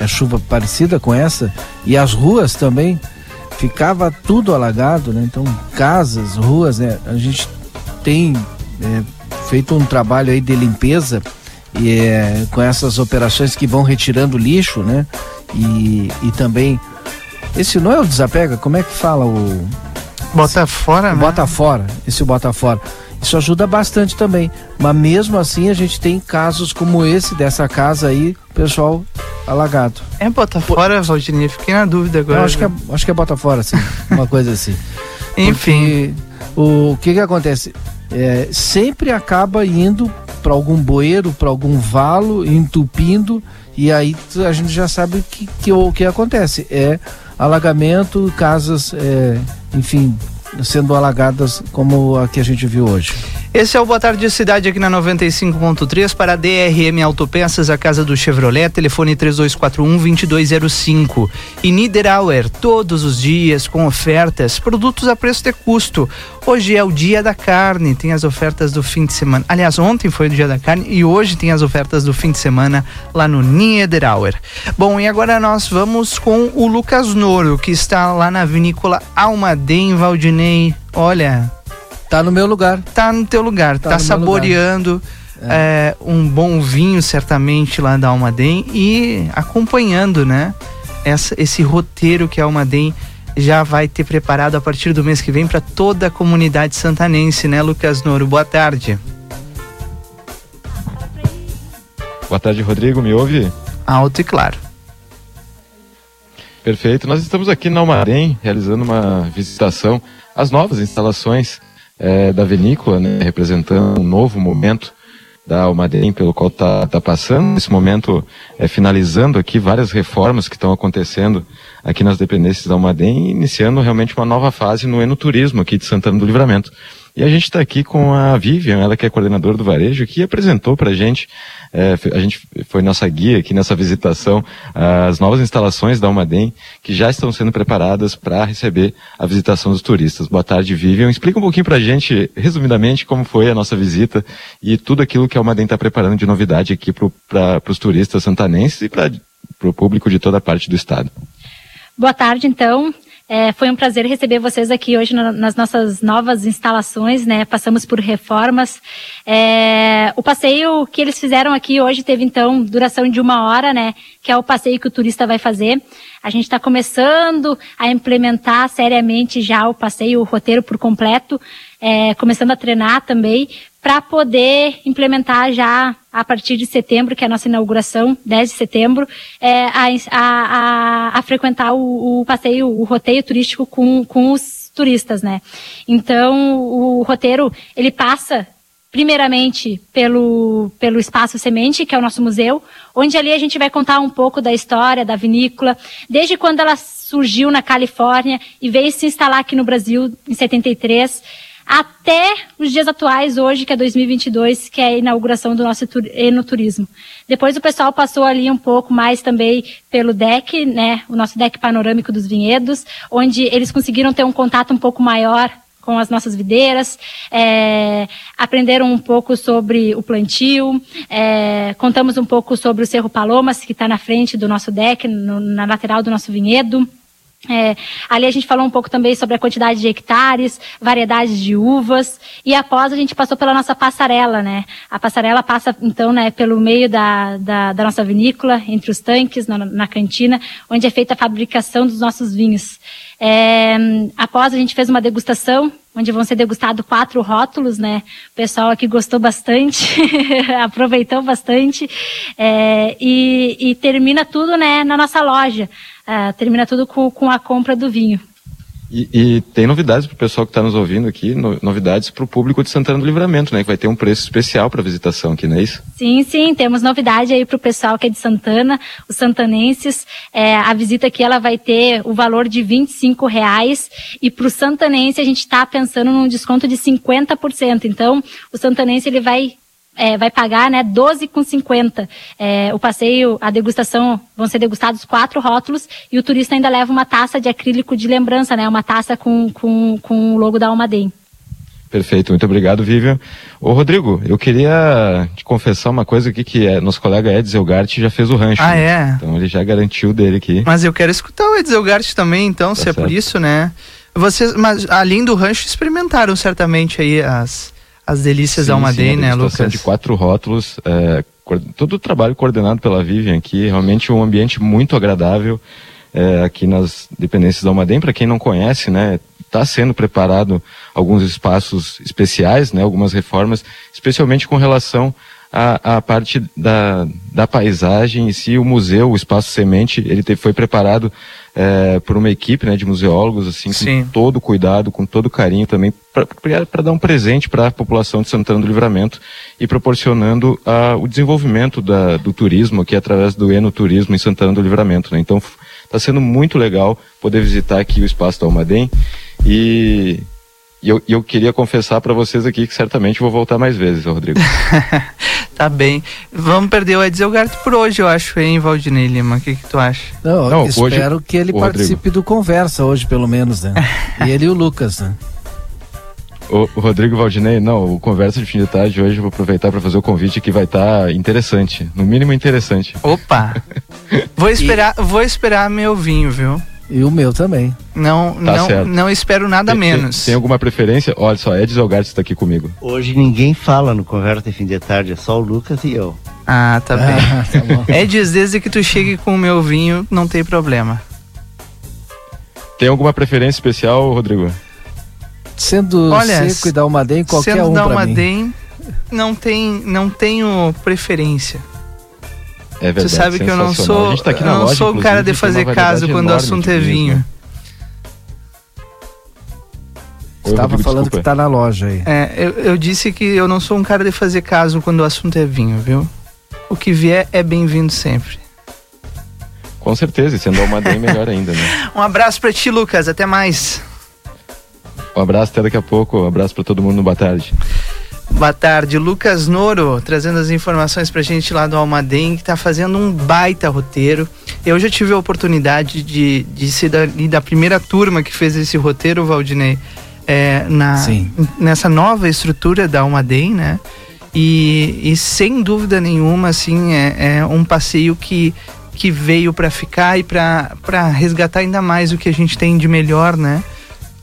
a chuva parecida com essa e as ruas também ficava tudo alagado, né? Então casas, ruas, né? A gente tem é, feito um trabalho aí de limpeza e é, com essas operações que vão retirando lixo, né? E, e também esse não é o desapega, como é que fala o Bota fora, né? Bota fora, esse bota fora. Isso ajuda bastante também. Mas mesmo assim a gente tem casos como esse dessa casa aí, pessoal alagado. É bota fora, Valdinei? Fiquei na dúvida agora. Eu acho que é, acho que é bota fora, sim. uma coisa assim. Enfim. Porque, o que que acontece? É, sempre acaba indo para algum bueiro, para algum valo, entupindo, e aí a gente já sabe que, que o que acontece. É alagamento, casas, é, enfim, sendo alagadas como a que a gente viu hoje. Esse é o Boa Tarde Cidade aqui na 95.3 para a DRM Autopeças, a casa do Chevrolet, telefone 3241-2205. E Niederauer, todos os dias com ofertas, produtos a preço de custo. Hoje é o dia da carne, tem as ofertas do fim de semana. Aliás, ontem foi o dia da carne e hoje tem as ofertas do fim de semana lá no Niederauer. Bom, e agora nós vamos com o Lucas Noro, que está lá na vinícola Almaden Valdinei. Olha, Tá no meu lugar. Tá no teu lugar, tá, Tá saboreando é, um bom vinho, certamente, lá da Almaden e acompanhando, né? Essa, esse roteiro que a Almaden já vai ter preparado a partir do mês que vem para toda a comunidade santanense, né, Lucas Noro? Boa tarde. Boa tarde, Rodrigo. Me ouve? Alto e claro. Perfeito. Nós estamos aqui na Almaden realizando uma visitação às novas instalações eh, da vinícola, né, representando um novo momento da Almaden pelo qual está tá passando. Nesse momento, eh, finalizando aqui várias reformas que estão acontecendo aqui nas dependências da Almaden e iniciando realmente uma nova fase no enoturismo aqui de Santana do Livramento. E a gente está aqui com a Vivian, ela que é coordenadora do varejo, que apresentou para a gente, eh, a gente foi nossa guia aqui nessa visitação, as novas instalações da Almaden, que já estão sendo preparadas para receber a visitação dos turistas. Boa tarde, Vivian. Explica um pouquinho para a gente, resumidamente, como foi a nossa visita e tudo aquilo que a Almaden está preparando de novidade aqui para os turistas santanenses e para o público de toda a parte do estado. Boa tarde, então. É, foi um prazer receber vocês aqui hoje na- nas nossas novas instalações, né? Passamos por reformas. É, o passeio que eles fizeram aqui hoje teve então duração de uma hora, né? Que é o passeio que o turista vai fazer. A gente está começando a implementar seriamente já o passeio, o roteiro por completo, é, começando a treinar também para poder implementar já a partir de setembro, que é a nossa inauguração, 10 de setembro, é, a, a, a, a frequentar o, o passeio, o roteio turístico com, com os turistas, né? Então, o roteiro, ele passa primeiramente pelo, pelo Espaço Semente, que é o nosso museu, onde ali a gente vai contar um pouco da história da vinícola, desde quando ela surgiu na Califórnia e veio se instalar aqui no Brasil em 73, até os dias atuais, hoje, que é 2022, que é a inauguração do nosso tur- enoturismo. Depois o pessoal passou ali um pouco mais também pelo deck, né, o nosso deck panorâmico dos vinhedos, onde eles conseguiram ter um contato um pouco maior com as nossas videiras, é, aprenderam um pouco sobre o plantio, é, contamos um pouco sobre o Cerro Palomas, que está na frente do nosso deck, no- na lateral do nosso vinhedo. É, ali a gente falou um pouco também sobre a quantidade de hectares, variedades de uvas, e após a gente passou pela nossa passarela, né? A passarela passa, então, né, pelo meio da, da, da nossa vinícola, entre os tanques, na, na cantina, onde é feita a fabricação dos nossos vinhos. É, após a gente fez uma degustação, onde vão ser degustados quatro rótulos, né? O pessoal aqui gostou bastante, aproveitou bastante, é, e, e termina tudo, né, na nossa loja. Ah, termina tudo com, com a compra do vinho. E, e tem novidades para o pessoal que está nos ouvindo aqui, no- novidades para o público de Santana do Livramento, né? Que vai ter um preço especial para visitação aqui, não é isso? Sim, sim, temos novidade aí para o pessoal que é de Santana, os santanenses. É, a visita aqui ela vai ter o valor de 25 reais e para o santanense a gente está pensando num desconto de 50%. Então, o santanense ele vai é, vai pagar né, 12,50. É, o passeio, a degustação, vão ser degustados quatro rótulos e o turista ainda leva uma taça de acrílico de lembrança, né? Uma taça com, com, com o logo da Almaden. Perfeito, muito obrigado, Vivian. Ô, Rodrigo, eu queria te confessar uma coisa aqui que é, nosso colega Ed Zelgart já fez o rancho. Ah, né? é? Então ele já garantiu dele aqui. Mas eu quero escutar o Edzelgart também, então, se é por certo. isso, né? Vocês, mas além do rancho, experimentaram certamente aí as, as delícias da Sim, Almaden, sim, a né, Lucas? de quatro rótulos, é, todo o trabalho coordenado pela Vivian aqui, realmente um ambiente muito agradável é, aqui nas dependências da Almaden. Para quem não conhece, né, está sendo preparado alguns espaços especiais, né, algumas reformas, especialmente com relação à, à parte da, da paisagem em si, o museu, o espaço semente, ele te, foi preparado é, por uma equipe né, de museólogos, assim, Sim. com todo cuidado, com todo carinho também, para dar um presente para a população de Santana do Livramento e proporcionando ah, o desenvolvimento da, do turismo aqui através do enoturismo em Santana do Livramento. Né? Então, está sendo muito legal poder visitar aqui o espaço da Almaden e, e eu, e eu queria confessar para vocês aqui que certamente vou voltar mais vezes, Rodrigo. Tá bem. Vamos perder o Edzelgarto por hoje, eu acho, hein, Valdinei Lima? O que, que tu acha? Não, Não, espero hoje- que ele participe Rodrigo. do Conversa hoje, pelo menos, né? e ele e o Lucas, né? O, Rodrigo Valdinei, não, o Conversa de Fim de Tarde hoje eu vou aproveitar para fazer o convite que vai estar interessante, no mínimo interessante. Opa! Vou esperar, vou esperar meu vinho, viu? E o meu também. Não, Tá não, certo. não espero nada Tem- tem- menos. Tem, alguma preferência? Olha só, Ed Zelgart está aqui comigo. Hoje ninguém fala no Conversa de Fim de Tarde, é só o Lucas e eu. Ah, tá bem. Ah, tá bom. É desde que tu chegue com o meu vinho, não tem problema. Tem alguma preferência especial, Rodrigo? Sendo Olha, seco e da Almaden, qualquer Sendo um da pra mim. Almaden, não tem, não tenho preferência. É verdade. Você sabe que eu não sou, tá aqui eu não loja, sou o cara de fazer caso quando o assunto é vinho. né? Oi, Estava falando desculpa. que tá na loja aí. É, eu, eu disse que eu não sou um cara de fazer caso quando o assunto é vinho, viu? O que vier é bem-vindo sempre. Com certeza, e sendo Almaden melhor ainda, né? Um abraço pra ti, Lucas. Até mais. Um abraço, até daqui a pouco. Um abraço para todo mundo no Boa Tarde. Boa tarde, Lucas Noro, trazendo as informações pra gente lá do Almaden, que tá fazendo um baita roteiro. Eu já tive a oportunidade de, de ser dali da primeira turma que fez esse roteiro, Valdinei, é, na, Sim. nessa nova estrutura da Almaden, né? E, e sem dúvida nenhuma, assim, é, é um passeio que, que veio para ficar e para resgatar ainda mais o que a gente tem de melhor, né?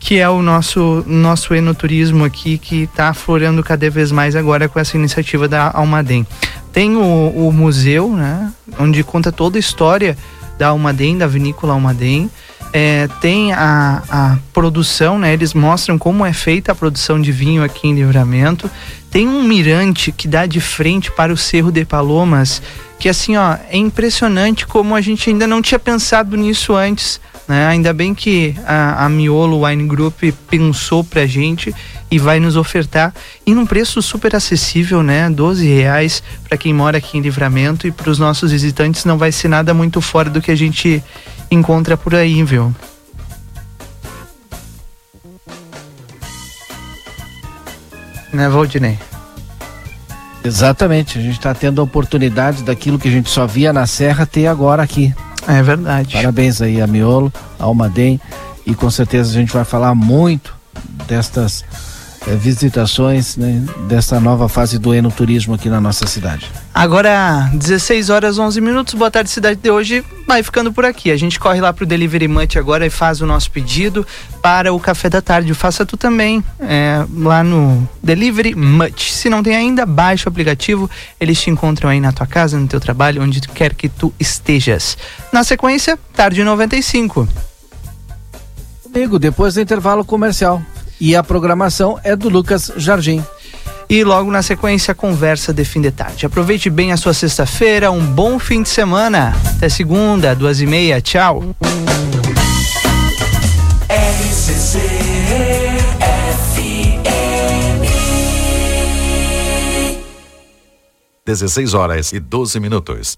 Que é o nosso nosso enoturismo aqui que está aflorando cada vez mais agora com essa iniciativa da Almaden. Tem o, o museu, né, onde conta toda a história da Almaden, da vinícola Almaden. É, tem a, a produção, né? Eles mostram como é feita a produção de vinho aqui em Livramento. Tem um mirante que dá de frente para o Cerro de Palomas, que assim, ó, é impressionante como a gente ainda não tinha pensado nisso antes. Né? Ainda bem que a, a Miolo Wine Group pensou pra gente e vai nos ofertar e num preço super acessível, né? 12 reais para quem mora aqui em Livramento e para os nossos visitantes não vai ser nada muito fora do que a gente encontra por aí, viu? Né, Valdinei? Exatamente, a gente está tendo a oportunidade daquilo que a gente só via na Serra ter agora aqui. É verdade. Parabéns aí a Miolo, a Almaden e com certeza a gente vai falar muito destas visitações, né, dessa nova fase do enoturismo aqui na nossa cidade. Agora, 16 horas 11 minutos. Boa tarde, cidade de hoje. Vai ficando por aqui. A gente corre lá pro Delivery Munch agora e faz o nosso pedido para o café da tarde. Faça tu também é, lá no Delivery Much. Se não tem ainda, baixa o aplicativo. Eles te encontram aí na tua casa, no teu trabalho, onde quer que tu estejas. Na sequência, tarde 95. Comigo, depois do intervalo comercial. E a programação é do Lucas Jardim. E logo na sequência, conversa de fim de tarde. Aproveite bem a sua sexta-feira, um bom fim de semana. Até segunda, duas e meia. Tchau. 16 horas e 12 minutos.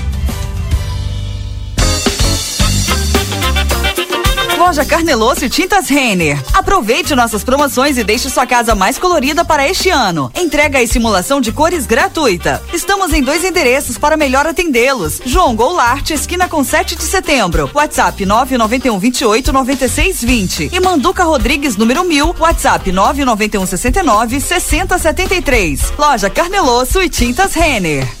Loja Carnelosso e Tintas Renner. Aproveite nossas promoções e deixe sua casa mais colorida para este ano. Entrega e simulação de cores gratuita. Estamos em dois endereços para melhor atendê-los. João Goulart, esquina com 7 de setembro. WhatsApp 991 28 96 20. E Manduca Rodrigues, número 1000. WhatsApp 991 69 60 73. Loja Carnelosso e Tintas Renner.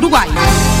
Uruguai.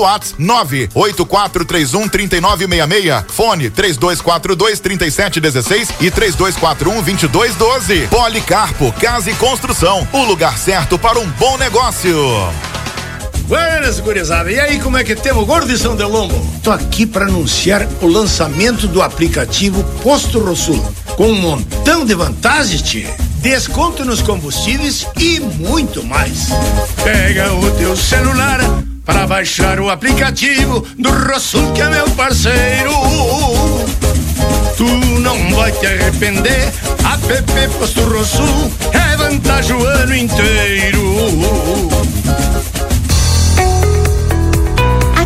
WhatsApp 98431 3966. Fone 3242 3716 e 3241 2212. Policarpo Casa e Construção. O lugar certo para um bom negócio. Buenas, gurizada. E aí, como é que temos, gordo de São Delombo? Tô aqui para anunciar o lançamento do aplicativo Posto Rosul, com um montão de vantagens, tchê. Desconto nos combustíveis e muito mais. Pega o teu celular para baixar o aplicativo do Rosul, que é meu parceiro. Tu não vai te arrepender. App Posto Rosul é vantagem o ano inteiro.